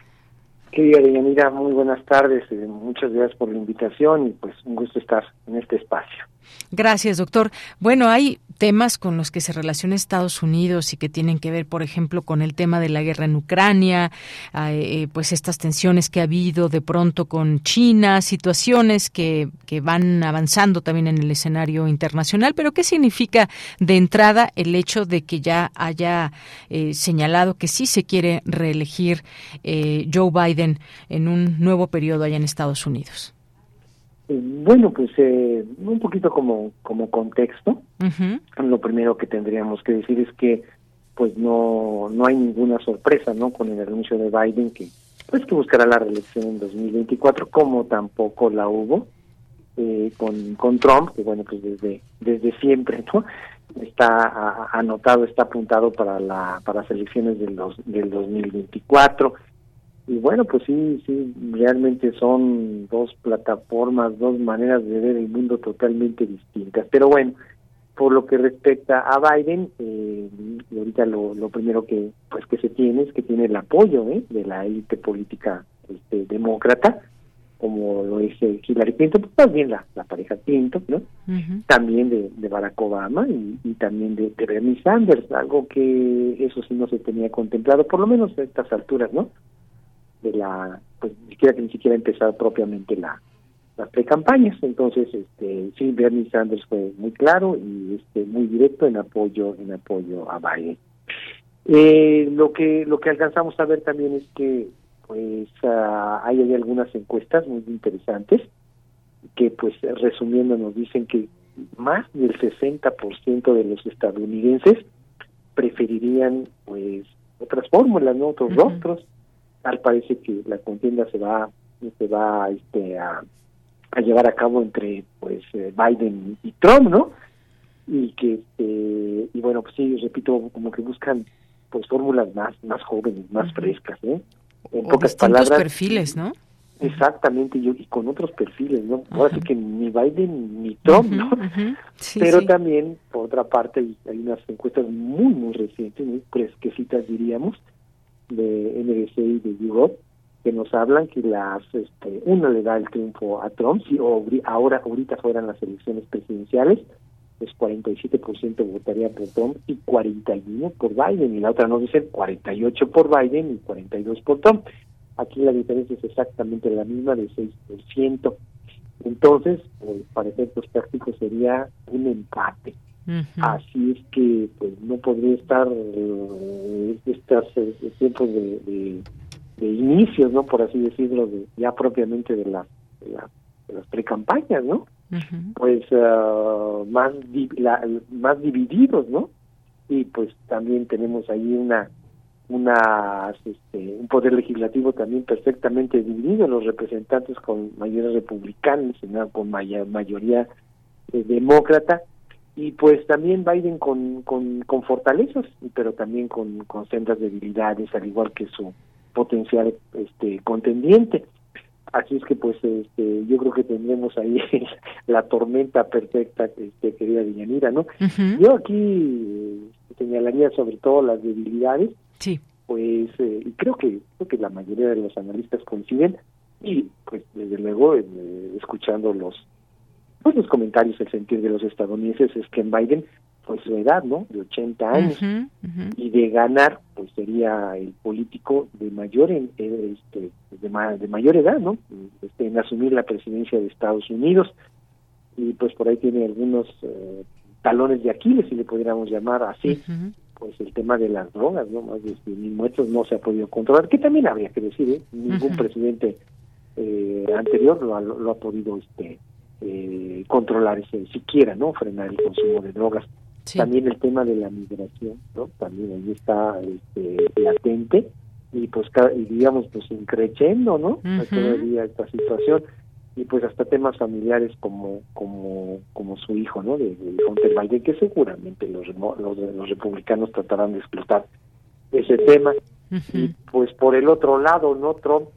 Querida Deyanira, muy buenas tardes. Eh, muchas gracias por la invitación y pues un gusto estar en este espacio. Gracias, doctor. Bueno, hay temas con los que se relaciona Estados Unidos y que tienen que ver, por ejemplo, con el tema de la guerra en Ucrania, eh, pues estas tensiones que ha habido de pronto con China, situaciones que, que van avanzando también en el escenario internacional. Pero, ¿qué significa de entrada el hecho de que ya haya eh, señalado que sí se quiere reelegir eh, Joe Biden en un nuevo periodo allá en Estados Unidos? Bueno, pues eh, un poquito como, como contexto, lo primero que tendríamos que decir es que pues no, no hay ninguna sorpresa no con el anuncio de Biden que pues que buscará la reelección en 2024 como tampoco la hubo eh, con, con Trump que bueno pues desde desde siempre no está anotado está apuntado para la para las elecciones del dos, del 2024 y bueno, pues sí, sí, realmente son dos plataformas, dos maneras de ver el mundo totalmente distintas. Pero bueno, por lo que respecta a Biden, eh, ahorita lo, lo primero que pues que se tiene es que tiene el apoyo ¿eh? de la élite política este, demócrata, como lo es eh, Hillary Clinton, pues también la, la pareja Clinton, ¿no? También de, de, Barack Obama y, y también de, de, Bernie Sanders, algo que eso sí no se tenía contemplado, por lo menos a estas alturas, ¿no? De la pues ni siquiera ni siquiera empezar propiamente la las pre-campañas entonces este sí Bernie Sanders fue muy claro y este muy directo en apoyo en apoyo a Biden eh, lo que lo que alcanzamos a ver también es que pues uh, hay, hay algunas encuestas muy interesantes que pues resumiendo nos dicen que más del 60% de los estadounidenses preferirían pues otras fórmulas, ¿no? Otros uh -huh. rostros tal parece que la contienda se va se va este a, a llevar a cabo entre pues eh, Biden y Trump no y que este y bueno pues sí repito como que buscan pues fórmulas más más jóvenes más uh -huh. frescas ¿eh? en o pocas palabras perfiles no exactamente y, y con otros perfiles no uh -huh. ahora sí que ni Biden ni Trump uh -huh, no sí, pero sí. también por otra parte hay unas encuestas muy muy recientes muy fresquecitas diríamos de NBC y de YouGov que nos hablan que las este, una le da el triunfo a Trump si ahora ahorita fueran las elecciones presidenciales pues 47% votaría por Trump y 41 por Biden y la otra nos dice 48 por Biden y 42 por Trump. Aquí la diferencia es exactamente la misma de 6% entonces para efectos prácticos sería un empate Uh -huh. Así es que pues no podría estar eh, estos eh, tiempos de, de, de, inicios, ¿no? Por así decirlo, de, ya propiamente de, la, de, la, de las precampañas, ¿no? Uh -huh. Pues uh, más, di la, más divididos, ¿no? Y pues también tenemos ahí una una este, un poder legislativo también perfectamente dividido, los representantes con mayoría republicana, Senado con may mayoría eh, demócrata, y pues también Biden con, con, con fortalezas, pero también con, con sendas debilidades, al igual que su potencial este contendiente. Así es que pues este, yo creo que tendremos ahí la tormenta perfecta, este, querida Villanira, ¿no? Uh -huh. Yo aquí señalaría sobre todo las debilidades, sí. pues eh, y creo que creo que la mayoría de los analistas coinciden y pues desde luego eh, escuchando los pues los comentarios, el sentir de los estadounidenses es que en Biden, pues su edad, ¿no? De 80 años, uh -huh, uh -huh. y de ganar, pues sería el político de mayor, en, este, de, ma de, mayor edad, ¿no? Este, en asumir la presidencia de Estados Unidos, y pues por ahí tiene algunos eh, talones de Aquiles, si le pudiéramos llamar así, uh -huh. pues el tema de las drogas, ¿no? Más de mil muertos no se ha podido controlar, que también habría que decir, ¿eh? Ningún presidente eh, anterior lo, lo, lo ha podido, este, eh, controlar ese siquiera no frenar el consumo de drogas. Sí. también el tema de la migración no también ahí está este, latente y pues y digamos pues increciendo no uh -huh. todavía esta situación. Y pues hasta temas familiares como como como su hijo no de, de Biden que seguramente los, los los republicanos tratarán de explotar ese tema. Uh -huh. y pues por el otro lado no Trump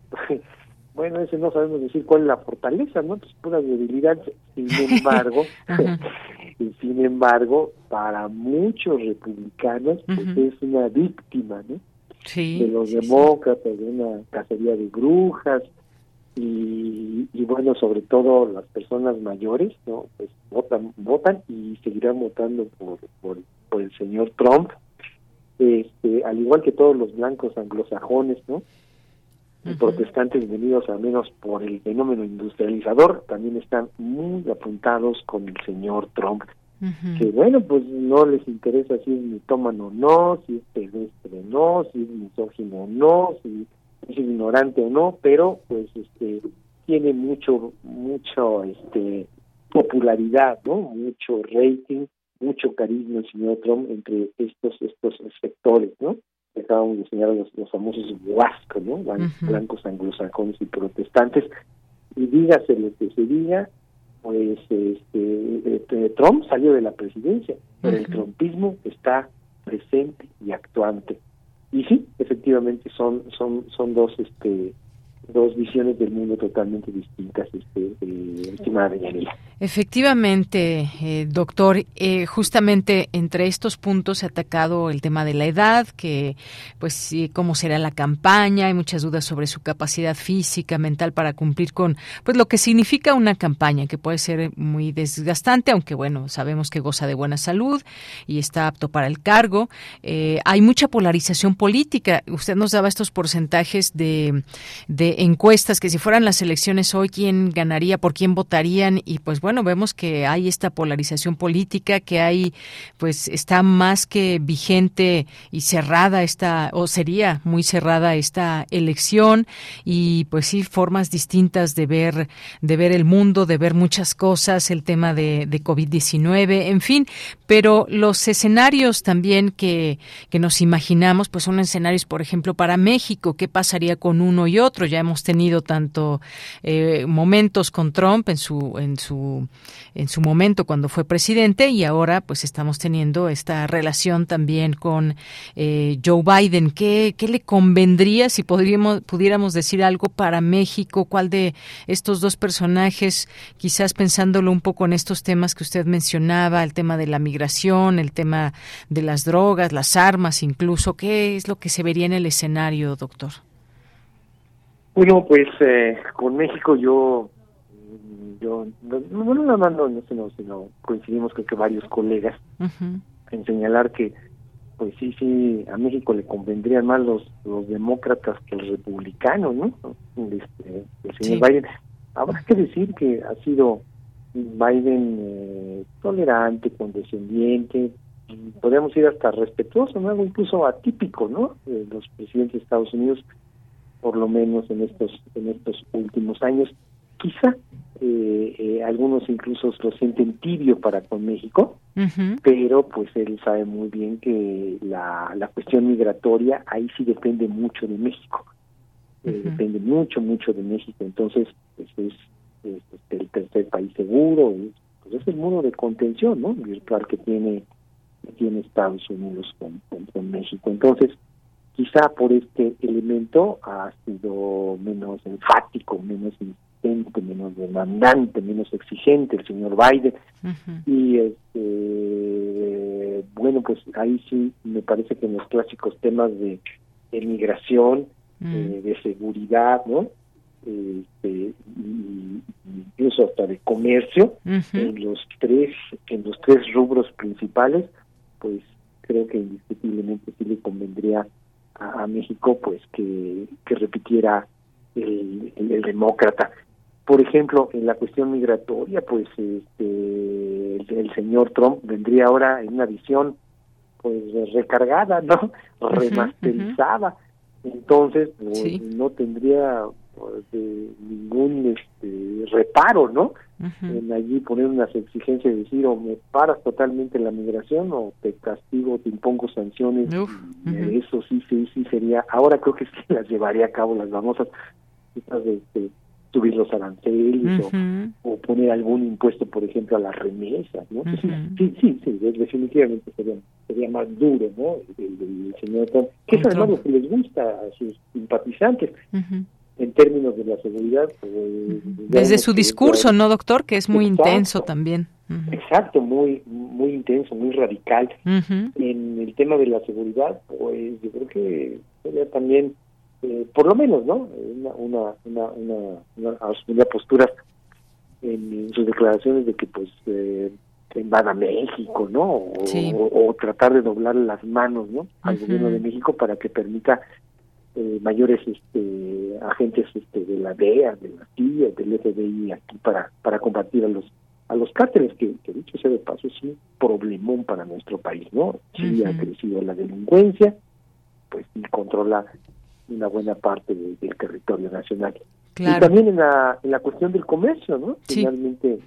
bueno, ese no sabemos decir cuál es la fortaleza, ¿no? Pues pura debilidad. Sin embargo, y sin embargo, para muchos republicanos pues uh -huh. es una víctima, ¿no? de los demócratas, de una cacería de brujas, y, bueno, sobre todo las personas mayores, ¿no? Pues votan, votan y seguirán votando por, por, por el señor Trump, este, al igual que todos los blancos anglosajones, ¿no? Protestantes venidos al menos por el fenómeno industrializador también están muy apuntados con el señor Trump que bueno pues no les interesa si es mitómano o no si es pedestre o no si es misógino o no si es ignorante o no pero pues este tiene mucho mucho este popularidad no mucho rating mucho carisma el señor Trump entre estos estos sectores no acabamos de señalar los, los famosos WASC, ¿no? Blancos anglosajones y protestantes. Y dígase lo que se diga, pues este, este Trump salió de la presidencia, pero el trumpismo está presente y actuante. Y sí, efectivamente son son son dos este dos visiones del mundo totalmente distintas, este, eh, estimada Efectivamente, eh, doctor, eh, justamente entre estos puntos se ha atacado el tema de la edad, que pues cómo será la campaña, hay muchas dudas sobre su capacidad física, mental para cumplir con pues lo que significa una campaña, que puede ser muy desgastante, aunque bueno, sabemos que goza de buena salud y está apto para el cargo. hay mucha polarización política. Usted nos daba estos porcentajes de encuestas que si fueran las elecciones hoy, quién ganaría, por quién votarían y pues bueno, vemos que hay esta polarización política, que hay pues está más que vigente y cerrada esta o sería muy cerrada esta elección. Y pues sí formas distintas de ver de ver el mundo, de ver muchas cosas, el tema de, de COVID-19, en fin, pero los escenarios también que, que nos imaginamos pues son escenarios, por ejemplo, para México, ¿qué pasaría con uno y otro? Ya hemos tenido tanto eh, momentos con Trump en su en su en su momento cuando fue presidente y ahora pues estamos teniendo esta relación también con eh, Joe Biden. ¿Qué, ¿Qué le convendría si podríamos pudiéramos decir algo para México? ¿Cuál de estos dos personajes, quizás pensándolo un poco en estos temas que usted mencionaba, el tema de la migración, el tema de las drogas, las armas, incluso, qué es lo que se vería en el escenario, doctor? Bueno, pues eh, con México yo, yo no, no, no, no, no, sino, sino coincidimos con que varios colegas en señalar que, pues sí, sí, a México le convendrían más los, los demócratas que los republicanos, ¿no? Este, el señor Biden. Habrá que decir que ha sido Biden eh, tolerante, condescendiente, podríamos ir hasta respetuoso, ¿no? Incluso atípico, ¿no? De los presidentes de Estados Unidos por lo menos en estos en estos últimos años. Quizá eh, eh, algunos incluso lo sienten tibio para con México, pero pues él sabe muy bien que la, la cuestión migratoria ahí sí depende mucho de México, eh, depende mucho, mucho de México. Entonces, pues es, el tercer país seguro, pues es el muro de contención ¿no? virtual que tiene, que tiene Estados Unidos con, con México. Entonces, quizá por este elemento ha sido menos enfático, menos insistente, menos demandante, menos exigente el señor Biden. Y este, bueno, pues ahí sí me parece que en los clásicos temas de, migración, eh, de seguridad, ¿no? Este, incluso hasta de comercio, en los tres, en los tres rubros principales, pues creo que indiscutiblemente sí le convendría a, México pues que, que repitiera el, el, demócrata. Por ejemplo, en la cuestión migratoria, pues este, el, señor Trump vendría ahora en una visión pues recargada, ¿no? Remasterizada. Entonces, pues, no tendría pues, ningún este, reparo, ¿no? En allí poner unas exigencias de decir o me paras totalmente la migración o te castigo, te impongo sanciones. Eso sí, sí, sí sería. Ahora creo que sí las llevaría a cabo las famosas de, este, subir los aranceles o, poner algún impuesto, por ejemplo, a las remesas, ¿no? Sí, sí, sí, definitivamente sería, sería más duro, ¿no? El, señor que es además lo que les gusta a sus simpatizantes en términos de la seguridad. Pues, Desde su discurso, ¿no, doctor? Que es muy intenso también. Exacto, muy muy intenso, muy radical. En el tema de la seguridad, pues yo creo que sería también, eh, por lo menos, ¿no? Una, una, una, una, una, postura en, sus declaraciones de que, pues, eh, invada México, ¿no? O, tratar de doblar las manos, ¿no? Al gobierno de México para que permita eh, mayores este, agentes este, de la DEA, de la CIA, del FBI aquí para, para combatir a los a los cárteles, que, dicho sea de paso es un problemón para nuestro país, ¿no? Sí ha crecido la delincuencia, pues y controla una buena parte del territorio nacional. Y también en la, en la cuestión del comercio, ¿no? Finalmente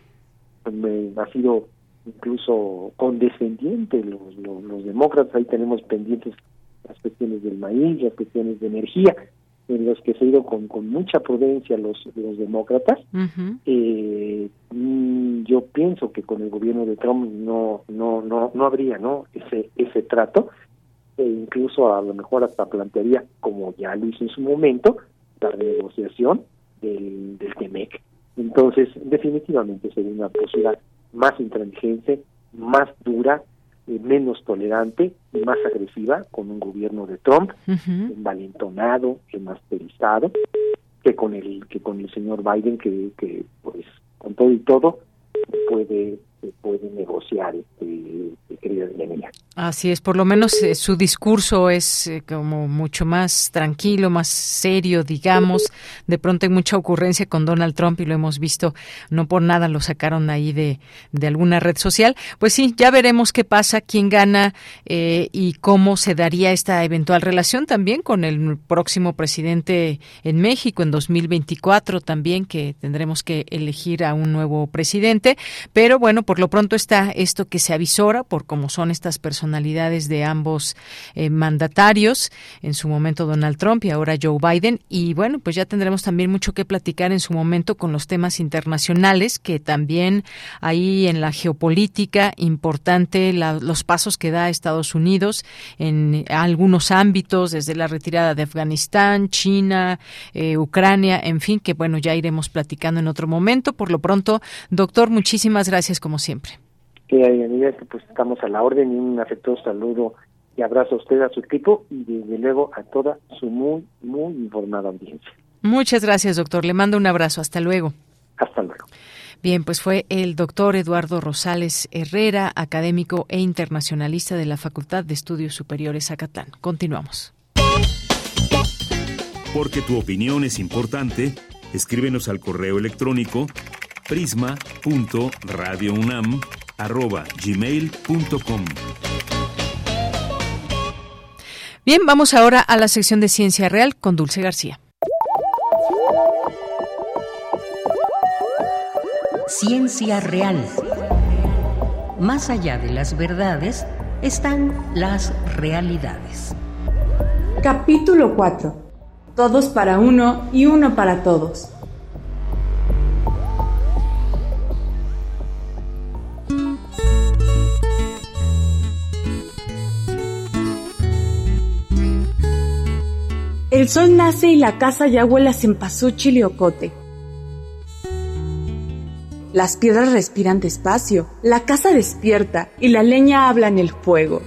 pues, me, ha sido incluso condescendiente los, los, los demócratas, ahí tenemos pendientes las cuestiones del maíz, las cuestiones de energía, en los que se ha ido con, con mucha prudencia los, los demócratas. eh, mm, yo pienso que con el gobierno de Trump no no no no habría no ese ese trato e incluso a lo mejor hasta plantearía como ya lo hizo en su momento la renegociación del del TEMEC. Entonces definitivamente sería una postura más intransigente, más dura eh, menos tolerante y más agresiva con un gobierno de Trump, envalentonado, emasterizado, que con el que con el señor Biden que, que pues con todo y todo puede puede negociar este, querida Así es, por lo menos eh, su discurso es eh, como mucho más tranquilo, más serio, digamos. De pronto hay mucha ocurrencia con Donald Trump y lo hemos visto, no por nada lo sacaron ahí de, de alguna red social. Pues sí, ya veremos qué pasa, quién gana eh, y cómo se daría esta eventual relación también con el próximo presidente en México en 2024 también, que tendremos que elegir a un nuevo presidente. Pero bueno, por lo pronto está esto que se avisora por cómo son estas personalidades de ambos eh, mandatarios, en su momento Donald Trump y ahora Joe Biden. Y bueno, pues ya tendremos también mucho que platicar en su momento con los temas internacionales, que también ahí en la geopolítica importante los pasos que da Estados Unidos en algunos ámbitos, desde la retirada de Afganistán, China, eh, Ucrania, en fin, que bueno, ya iremos platicando en otro momento. Por lo pronto, doctor, muchísimas gracias como siempre. Que pues estamos a la orden y un afectuoso saludo y abrazo a usted, a su equipo y desde luego a toda su muy, muy informada audiencia. Muchas gracias, doctor. Le mando un abrazo. Hasta luego. Hasta luego. Bien, pues fue el doctor Eduardo Rosales Herrera, académico e internacionalista de la Facultad de Estudios Superiores Acatlán. Continuamos. Porque tu opinión es importante, escríbenos al correo electrónico prisma.radiounam@gmail.com. Bien, vamos ahora a la sección de Ciencia Real con Dulce García. Ciencia Real. Más allá de las verdades están las realidades. Capítulo 4. Todos para uno y uno para todos. El sol nace y la casa ya huele a cempasúchil y ocote. Las piedras respiran despacio, la casa despierta y la leña habla en el fuego.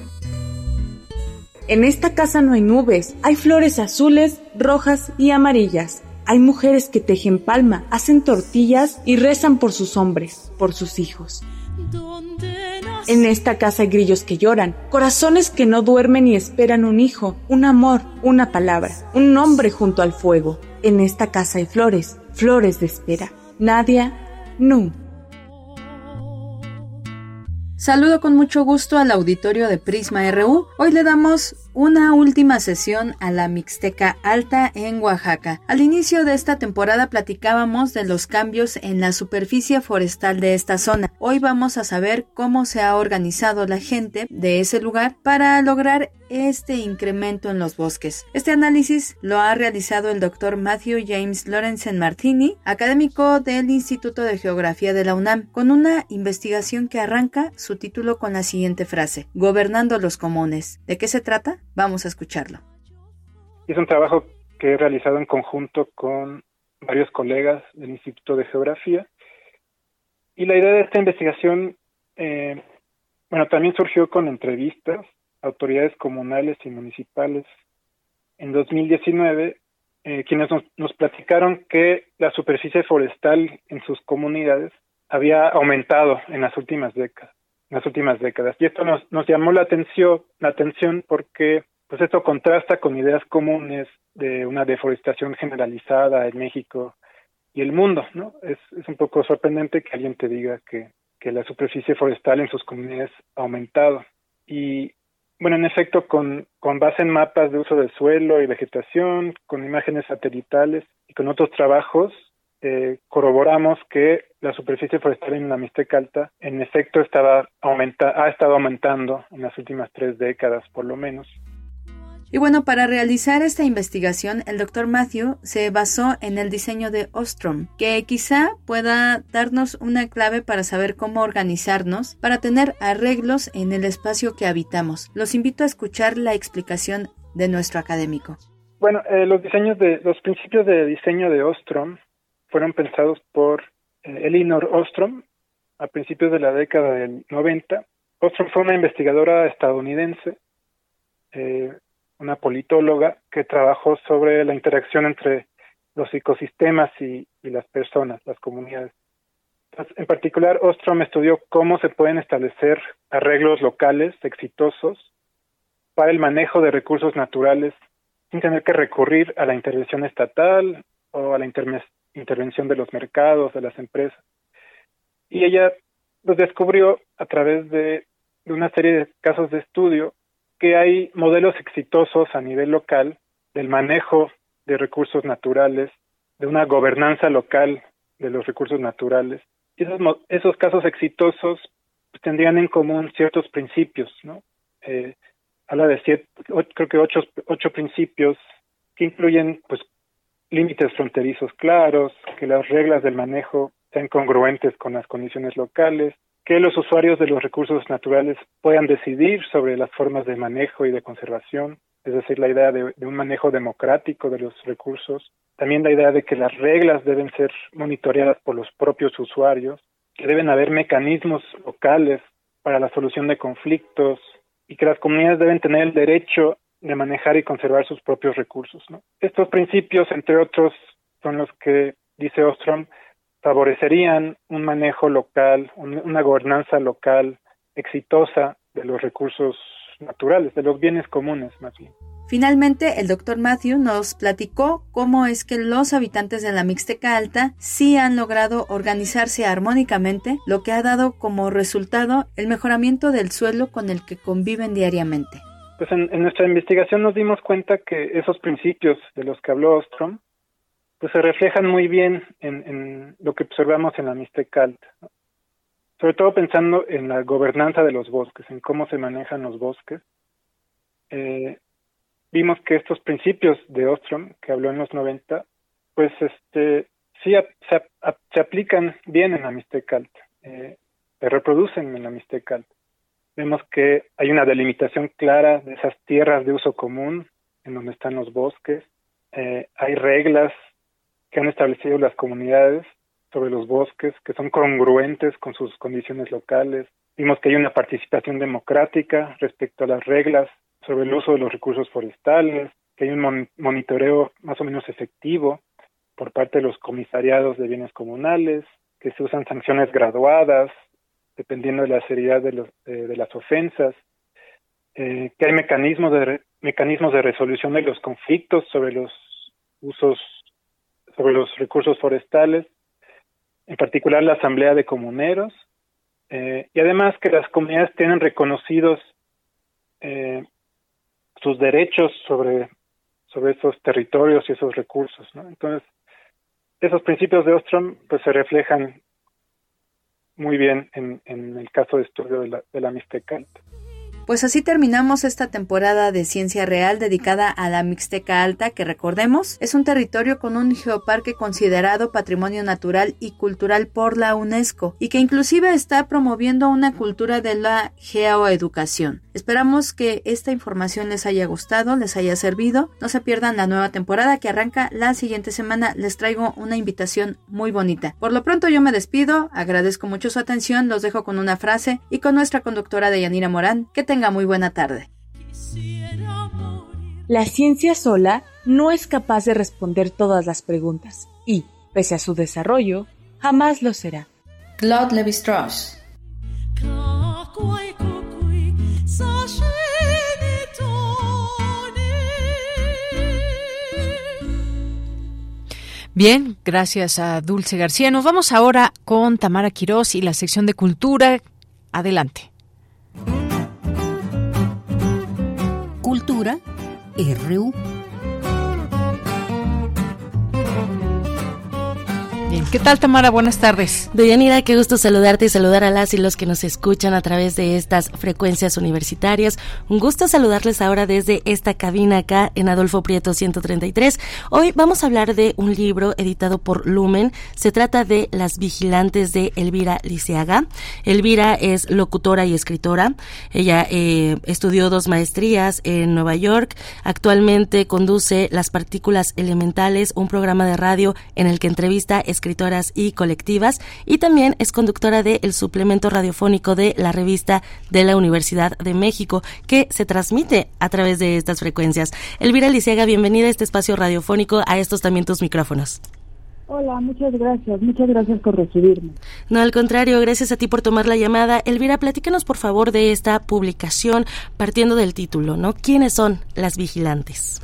En esta casa no hay nubes, hay flores azules, rojas y amarillas. Hay mujeres que tejen palma, hacen tortillas y rezan por sus hombres, por sus hijos. En esta casa hay grillos que lloran, corazones que no duermen y esperan un hijo, un amor, una palabra, un nombre junto al fuego. En esta casa hay flores, flores de espera. Nadia, Nu. Saludo con mucho gusto al auditorio de Prisma RU. Hoy le damos una última sesión a la Mixteca Alta en Oaxaca. Al inicio de esta temporada platicábamos de los cambios en la superficie forestal de esta zona. Hoy vamos a saber cómo se ha organizado la gente de ese lugar para lograr este incremento en los bosques. Este análisis lo ha realizado el doctor Matthew James Lorenzen Martini, académico del Instituto de Geografía de la UNAM, con una investigación que arranca su título con la siguiente frase, Gobernando los comunes. ¿De qué se trata? Vamos a escucharlo. Es un trabajo que he realizado en conjunto con varios colegas del Instituto de Geografía. Y la idea de esta investigación eh, bueno, también surgió con entrevistas a autoridades comunales y municipales. En 2019, eh, quienes nos, platicaron que la superficie forestal en sus comunidades había aumentado en las últimas décadas, las últimas décadas. Y esto nos, nos llamó la atención, la atención porque pues esto contrasta con ideas comunes de una deforestación generalizada en México y el mundo, ¿no? Es, es un poco sorprendente que alguien te diga que, que la superficie forestal en sus comunidades ha aumentado. Y bueno, en efecto, con, con base en mapas de uso del suelo y vegetación, con imágenes satelitales y con otros trabajos, eh, corroboramos que la superficie forestal en la Mixteca Alta, en efecto, estaba aumenta ha estado aumentando en las últimas tres décadas, por lo menos. Y bueno, para realizar esta investigación, el doctor Matthew se basó en el diseño de Ostrom, que quizá pueda darnos una clave para saber cómo organizarnos para tener arreglos en el espacio que habitamos. Los invito a escuchar la explicación de nuestro académico. Bueno, eh, los diseños de los principios de diseño de Ostrom fueron pensados por eh, Elinor Ostrom a principios de la década del 90. Ostrom fue una investigadora estadounidense, eh, una politóloga que trabajó sobre la interacción entre los ecosistemas y, las personas, las comunidades. En particular, Ostrom estudió cómo se pueden establecer arreglos locales exitosos para el manejo de recursos naturales sin tener que recurrir a la intervención estatal o a la intervención de los mercados, de las empresas. Y ella pues, descubrió a través de, una serie de casos de estudio que hay modelos exitosos a nivel local del manejo de recursos naturales, de una gobernanza local de los recursos naturales. Esos, esos casos exitosos pues, tendrían en común ciertos principios, ¿no? Eh, habla de siete, creo que ocho, ocho principios que incluyen pues límites fronterizos claros, que las reglas del manejo sean congruentes con las condiciones locales, que los usuarios de los recursos naturales puedan decidir sobre las formas de manejo y de conservación, es decir, la idea de, un manejo democrático de los recursos, también la idea de que las reglas deben ser monitoreadas por los propios usuarios, que deben haber mecanismos locales para la solución de conflictos y que las comunidades deben tener el derecho de manejar y conservar sus propios recursos. Estos principios, entre otros, son los que, dice Ostrom, favorecerían un manejo local, una gobernanza local exitosa de los recursos naturales, de los bienes comunes más bien. Finalmente, el doctor Matthew nos platicó cómo es que los habitantes de la Mixteca Alta sí han logrado organizarse armónicamente, lo que ha dado como resultado el mejoramiento del suelo con el que conviven diariamente. Pues en, en nuestra investigación nos dimos cuenta que esos principios de los que habló Ostrom pues se reflejan muy bien en, lo que observamos en la Mixteca Alta. Sobre todo pensando en la gobernanza de los bosques, en cómo se manejan los bosques. Eh, vimos que estos principios de Ostrom, que habló en los 90, pues este sí a, se, a, se, aplican bien en la Mixteca Alta, eh, se reproducen en la Mixteca Alta. Vemos que hay una delimitación clara de esas tierras de uso común en donde están los bosques, eh, hay reglas que han establecido las comunidades sobre los bosques que son congruentes con sus condiciones locales. Vimos que hay una participación democrática respecto a las reglas sobre el uso de los recursos forestales, que hay un mon monitoreo más o menos efectivo por parte de los comisariados de bienes comunales, que se usan sanciones graduadas dependiendo de la seriedad de, los, eh, de las ofensas, eh, que hay mecanismos de, mecanismos de resolución de los conflictos sobre los usos sobre los recursos forestales, en particular la Asamblea de Comuneros, eh, y además que las comunidades tienen reconocidos sus derechos sobre, sobre esos territorios y esos recursos. ¿no? Entonces, esos principios de Ostrom pues, se reflejan muy bien en, el caso de estudio de la, de la Mixteca. Pues así terminamos esta temporada de Ciencia Real dedicada a la Mixteca Alta, que recordemos es un territorio con un geoparque considerado patrimonio natural y cultural por la UNESCO y que inclusive está promoviendo una cultura de la geoeducación. Esperamos que esta información les haya gustado, les haya servido. No se pierdan la nueva temporada que arranca la siguiente semana. Les traigo una invitación muy bonita. Por lo pronto yo me despido, agradezco mucho su atención, los dejo con una frase y con nuestra conductora de Yanira Morán. Que tenga muy buena tarde. La ciencia sola no es capaz de responder todas las preguntas y, pese a su desarrollo, jamás lo será. Claude Lévi-Strauss Bien, gracias a Dulce García. Nos vamos ahora con Tamara Quirós y la sección de cultura. Adelante. Cultura RU. ¿Qué tal, Tamara? Buenas tardes. Deyanira, qué gusto saludarte y saludar a las y los que nos escuchan a través de estas frecuencias universitarias. Un gusto saludarles ahora desde esta cabina acá en Adolfo Prieto 133. Hoy vamos a hablar de un libro editado por Lumen. Se trata de Las Vigilantes de Elvira Liceaga. Elvira es locutora y escritora. Ella eh, estudió dos maestrías en Nueva York. Actualmente conduce Las Partículas Elementales, un programa de radio en el que entrevista escritores y colectivas y también es conductora del el suplemento radiofónico de la revista de la Universidad de México que se transmite a través de estas frecuencias. Elvira Lisiaga, bienvenida a este espacio radiofónico, a estos también tus micrófonos. Hola, muchas gracias, muchas gracias por recibirme. No, al contrario, gracias a ti por tomar la llamada. Elvira, platícanos por favor de esta publicación partiendo del título, ¿no? ¿Quiénes son las vigilantes?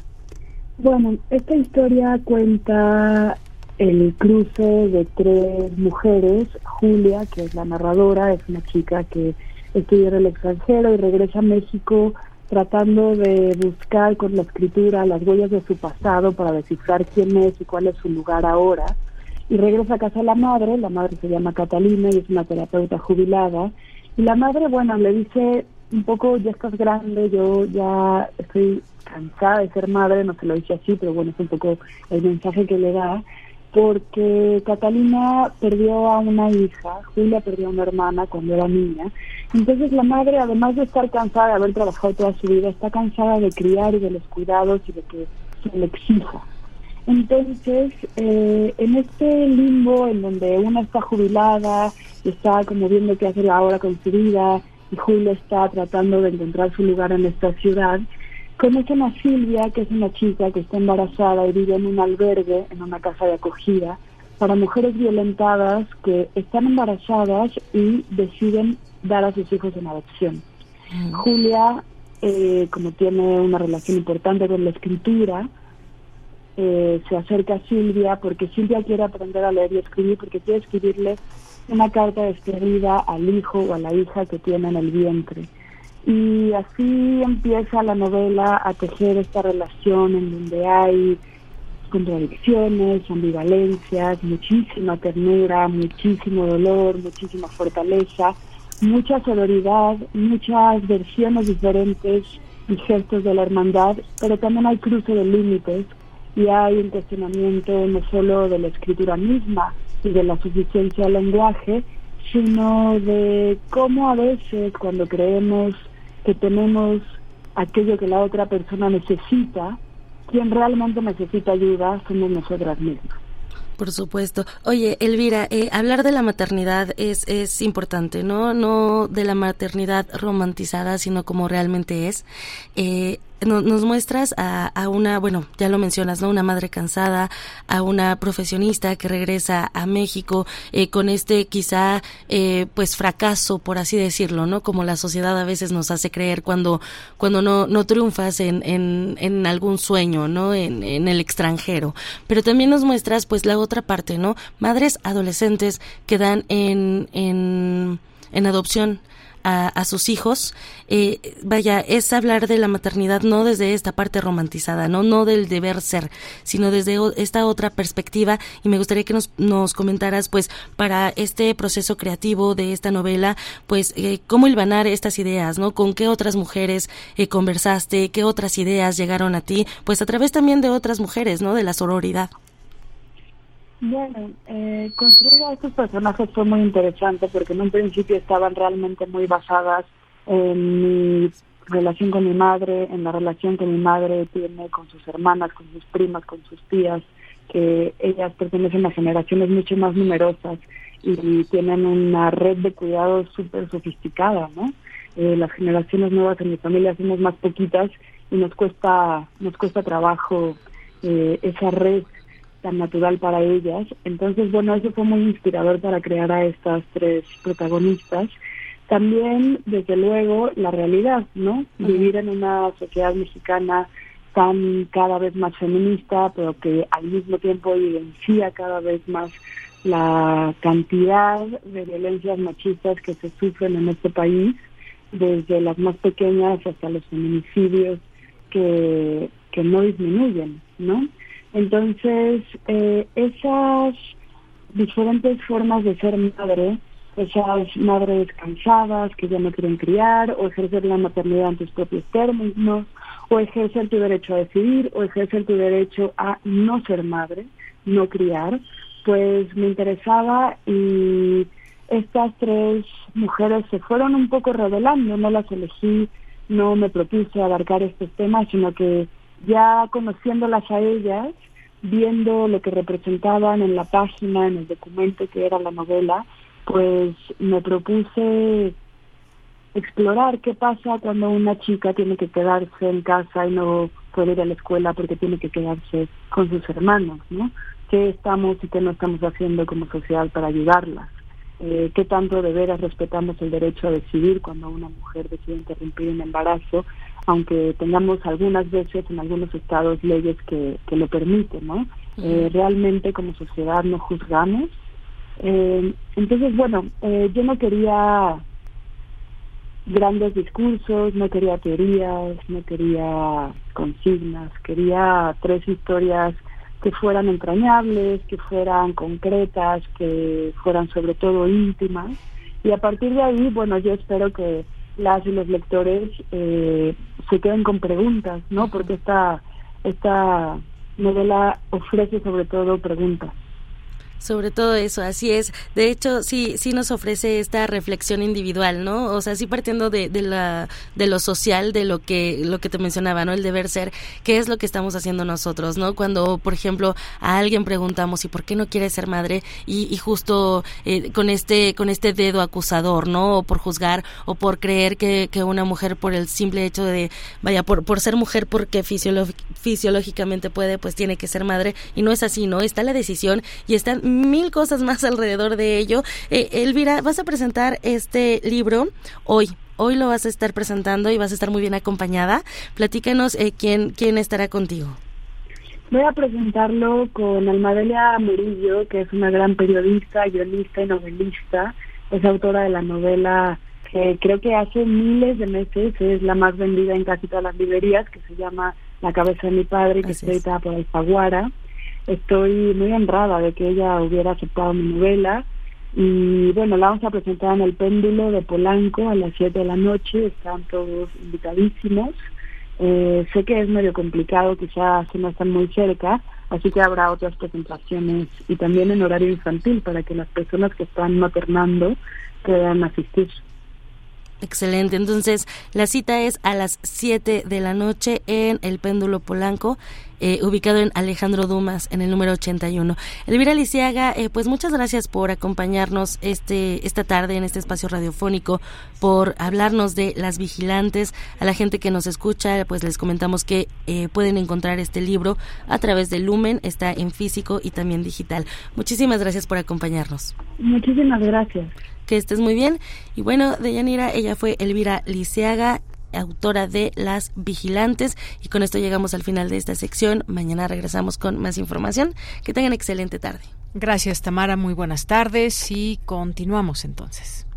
Bueno, esta historia cuenta el cruce de tres mujeres. Julia, que es la narradora, es una chica que estudia en el extranjero y regresa a México tratando de buscar con la escritura las huellas de su pasado para descifrar quién es y cuál es su lugar ahora. Y regresa a casa la madre, la madre se llama Catalina y es una terapeuta jubilada. Y la madre, bueno, le dice un poco, ya estás grande, yo ya estoy cansada de ser madre, no se lo dice así, pero bueno, es un poco el mensaje que le da porque Catalina perdió a una hija, Julia perdió a una hermana cuando era niña. Entonces la madre, además de estar cansada de haber trabajado toda su vida, está cansada de criar y de los cuidados y de que se le exija. Entonces, eh, en este limbo en donde una está jubilada, está como viendo qué hacer ahora con su vida, y Julia está tratando de encontrar su lugar en esta ciudad, Conocen a Silvia, que es una chica que está embarazada y vive en un albergue, en una casa de acogida, para mujeres violentadas que están embarazadas y deciden dar a sus hijos en adopción. Mm. Julia, eh, como tiene una relación importante con la escritura, eh, se acerca a Silvia porque Silvia quiere aprender a leer y escribir porque quiere escribirle una carta despedida al hijo o a la hija que tiene en el vientre. Y así empieza la novela a tejer esta relación en donde hay contradicciones, ambivalencias, muchísima ternura, muchísimo dolor, muchísima fortaleza, mucha sororidad, muchas versiones diferentes y gestos de la hermandad, pero también hay cruce de límites y hay un cuestionamiento no solo de la escritura misma y de la suficiencia del lenguaje, sino de cómo a veces cuando creemos que tenemos aquello que la otra persona necesita, quien realmente necesita ayuda somos nosotras mismas. Por supuesto. Oye, Elvira, eh, hablar de la maternidad es, es importante, ¿no? No de la maternidad romantizada, sino como realmente es. Eh, nos muestras a, a, una, bueno, ya lo mencionas, ¿no? Una madre cansada, a una profesionista que regresa a México eh, con este quizá, eh, pues, fracaso, por así decirlo, ¿no? Como la sociedad a veces nos hace creer cuando, cuando no, no triunfas en, en, en algún sueño, ¿no? En, en el extranjero. Pero también nos muestras, pues, la otra parte, ¿no? Madres adolescentes que dan en, en, en adopción a, sus hijos, eh, vaya, es hablar de la maternidad no desde esta parte romantizada, no, no del deber ser, sino desde esta otra perspectiva. Y me gustaría que nos, nos comentaras, pues, para este proceso creativo de esta novela, pues, eh, cómo hilvanar estas ideas, ¿no? Con qué otras mujeres eh, conversaste, qué otras ideas llegaron a ti, pues a través también de otras mujeres, ¿no? De la sororidad. Bueno, eh, construir a estos personajes fue muy interesante porque en un principio estaban realmente muy basadas en mi relación con mi madre, en la relación que mi madre tiene con sus hermanas, con sus primas, con sus tías, que ellas pertenecen a generaciones mucho más numerosas y tienen una red de cuidados súper sofisticada, ¿no? Eh, las generaciones nuevas en mi familia somos más poquitas y nos cuesta nos cuesta trabajo eh, esa red tan natural para ellas. Entonces, bueno, eso fue muy inspirador para crear a estas tres protagonistas. También, desde luego, la realidad, ¿no? Vivir en una sociedad mexicana tan cada vez más feminista, pero que al mismo tiempo evidencia cada vez más la cantidad de violencias machistas que se sufren en este país, desde las más pequeñas hasta los feminicidios que, que no disminuyen, ¿no? Entonces, eh, esas diferentes formas de ser madre, esas madres cansadas que ya no quieren criar, o ejercer la maternidad en tus propios términos, o ejercer tu derecho a decidir, o ejercer tu derecho a no ser madre, no criar, pues me interesaba y estas tres mujeres se fueron un poco revelando, no las elegí, no me propuse abarcar estos temas, sino que ya conociéndolas a ellas, viendo lo que representaban en la página, en el documento que era la novela, pues me propuse explorar qué pasa cuando una chica tiene que quedarse en casa y no puede ir a la escuela porque tiene que quedarse con sus hermanos, ¿no? ¿Qué estamos y qué no estamos haciendo como sociedad para ayudarlas? Eh, ¿Qué tanto de veras respetamos el derecho a decidir cuando una mujer decide interrumpir un embarazo aunque tengamos algunas veces en algunos estados leyes que, que lo permiten, ¿no? Eh, realmente como sociedad no juzgamos. Eh, entonces, bueno, eh, yo no quería grandes discursos, no quería teorías, no quería consignas, quería tres historias que fueran entrañables, que fueran concretas, que fueran sobre todo íntimas. Y a partir de ahí, bueno, yo espero que las y los lectores eh, se queden con preguntas, ¿no? Porque esta, esta novela ofrece sobre todo preguntas. Sobre todo eso, así es. De hecho, sí, sí nos ofrece esta reflexión individual, ¿no? O sea, sí partiendo de, de, la, de lo social, de lo que, lo que te mencionaba, ¿no? El deber ser, ¿qué es lo que estamos haciendo nosotros, ¿no? Cuando, por ejemplo, a alguien preguntamos, ¿y por qué no quiere ser madre? Y, y justo eh, con este, con este dedo acusador, ¿no? O por juzgar, o por creer que, que una mujer por el simple hecho de, vaya, por, por ser mujer porque fisiológicamente puede, pues tiene que ser madre. Y no es así, ¿no? Está la decisión y están mil cosas más alrededor de ello. Eh, Elvira, vas a presentar este libro hoy. Hoy lo vas a estar presentando y vas a estar muy bien acompañada. Platícanos eh, quién, quién estará contigo. Voy a presentarlo con Almadelia Murillo, que es una gran periodista, guionista y novelista. Es autora de la novela que creo que hace miles de meses es la más vendida en casi todas las librerías, que se llama La cabeza de mi padre, que está editada por Alfaguara. Estoy muy honrada de que ella hubiera aceptado mi novela y bueno, la vamos a presentar en el péndulo de Polanco a las 7 de la noche, están todos invitadísimos. Eh, sé que es medio complicado, quizás no están muy cerca, así que habrá otras presentaciones y también en horario infantil para que las personas que están maternando puedan asistir. Excelente. Entonces, la cita es a las 7 de la noche en el Péndulo Polanco, eh, ubicado en Alejandro Dumas, en el número 81. Elvira Lisiaga, eh, pues muchas gracias por acompañarnos este esta tarde en este espacio radiofónico, por hablarnos de las vigilantes. A la gente que nos escucha, pues les comentamos que eh, pueden encontrar este libro a través de Lumen, está en físico y también digital. Muchísimas gracias por acompañarnos. Muchísimas gracias que estés muy bien. Y bueno, de Yanira, ella fue Elvira Liceaga, autora de Las Vigilantes. Y con esto llegamos al final de esta sección. Mañana regresamos con más información. Que tengan excelente tarde. Gracias, Tamara. Muy buenas tardes y continuamos entonces.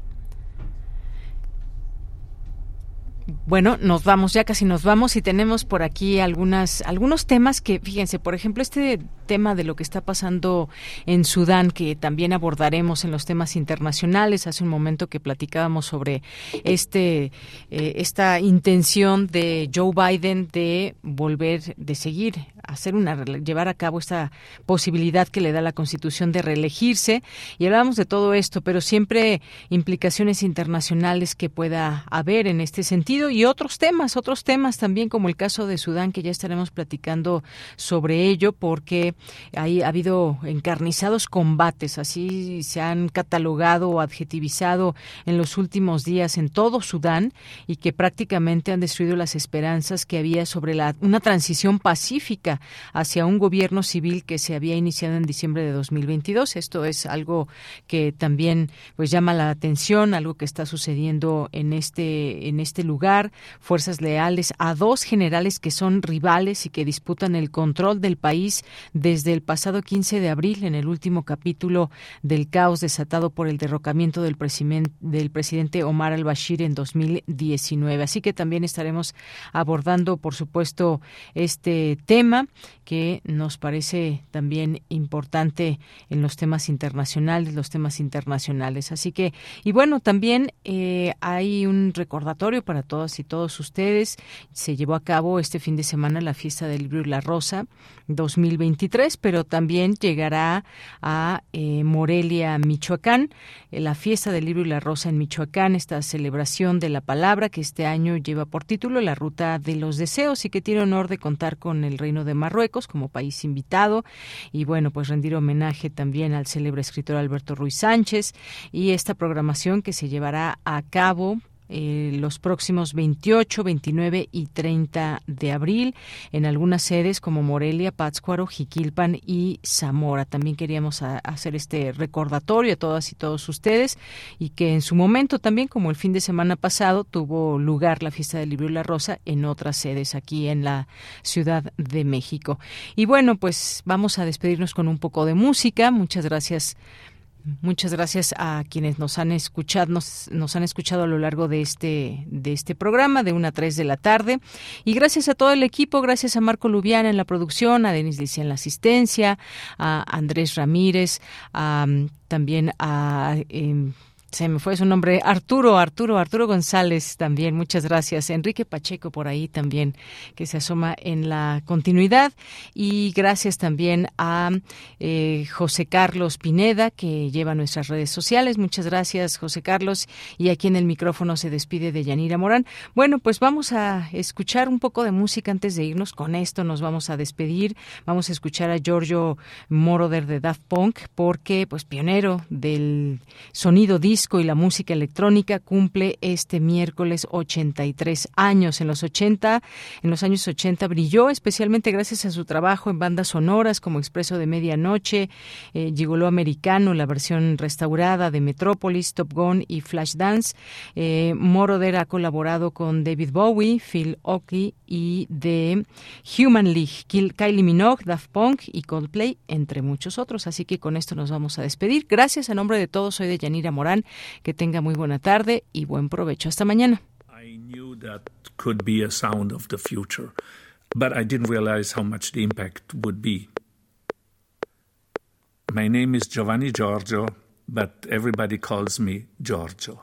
Bueno, nos vamos, ya casi nos vamos y tenemos por aquí algunas, algunos temas que, fíjense, por ejemplo, este tema de lo que está pasando en Sudán, que también abordaremos en los temas internacionales. Hace un momento que platicábamos sobre este, eh, esta intención de Joe Biden de volver, de seguir hacer una llevar a cabo esta posibilidad que le da la Constitución de reelegirse y hablamos de todo esto, pero siempre implicaciones internacionales que pueda haber en este sentido y otros temas, otros temas también como el caso de Sudán que ya estaremos platicando sobre ello porque ahí ha habido encarnizados combates, así se han catalogado o adjetivizado en los últimos días en todo Sudán y que prácticamente han destruido las esperanzas que había sobre la, una transición pacífica hacia un gobierno civil que se había iniciado en diciembre de 2022. Esto es algo que también pues llama la atención, algo que está sucediendo en este en este lugar, fuerzas leales a dos generales que son rivales y que disputan el control del país desde el pasado 15 de abril en el último capítulo del caos desatado por el derrocamiento del, del presidente Omar al-Bashir en 2019. Así que también estaremos abordando, por supuesto, este tema que nos parece también importante en los temas internacionales, los temas internacionales. Así que, y bueno, también eh, hay un recordatorio para todas y todos ustedes. Se llevó a cabo este fin de semana la fiesta del libro y la rosa 2023, pero también llegará a eh, Morelia, Michoacán, eh, la fiesta del libro y la rosa en Michoacán, esta celebración de la palabra que este año lleva por título La Ruta de los Deseos y que tiene honor de contar con el Reino de Marruecos como país invitado. Y bueno, pues rendir homenaje también al célebre escritor Alberto Ruiz Sánchez y esta programación que se llevará a cabo eh, los próximos 28, 29 y 30 de abril en algunas sedes como Morelia, Pátzcuaro, Jiquilpan y Zamora. También queríamos hacer este recordatorio a todas y todos ustedes y que en su momento también, como el fin de semana pasado, tuvo lugar la fiesta del libro y la rosa en otras sedes aquí en la Ciudad de México. Y bueno, pues vamos a despedirnos con un poco de música. Muchas gracias Muchas gracias a quienes nos han escuchado, nos, han escuchado a lo largo de este, de este programa, de una a 3 de la tarde. Y gracias a todo el equipo, gracias a Marco Lubiana en la producción, a Denis Licia en la asistencia, a Andrés Ramírez, a, también a em, se me fue su nombre, Arturo, Arturo, Arturo González también, muchas gracias. Enrique Pacheco por ahí también, que se asoma en la continuidad. Y gracias también a eh, José Carlos Pineda, que lleva nuestras redes sociales. Muchas gracias, José Carlos. Y aquí en el micrófono se despide de Yanira Morán. Bueno, pues vamos a escuchar un poco de música antes de irnos. Con esto nos vamos a despedir. Vamos a escuchar a Giorgio Moroder de Daft Punk, porque, pues, pionero del sonido disco y la música electrónica cumple este miércoles 83 años. En los 80, en los años 80 brilló especialmente gracias a su trabajo en bandas sonoras como Expreso de Medianoche, eh, Gigoló Americano, la versión restaurada de Metrópolis, Top Gun y Flashdance. Eh, Moroder ha colaborado con David Bowie, Phil Oakey y de Human League, Kylie Minogue, Daft Punk y Coldplay, entre muchos otros. Así que con esto nos vamos a despedir. Gracias a nombre de todos, soy de Yanira Morán. Que tenga muy buena tarde y buen provecho. Hasta mañana. I knew that could be a sound of the future, but I didn't realize how much the impact would be. My name is Giovanni Giorgio, but everybody calls me Giorgio.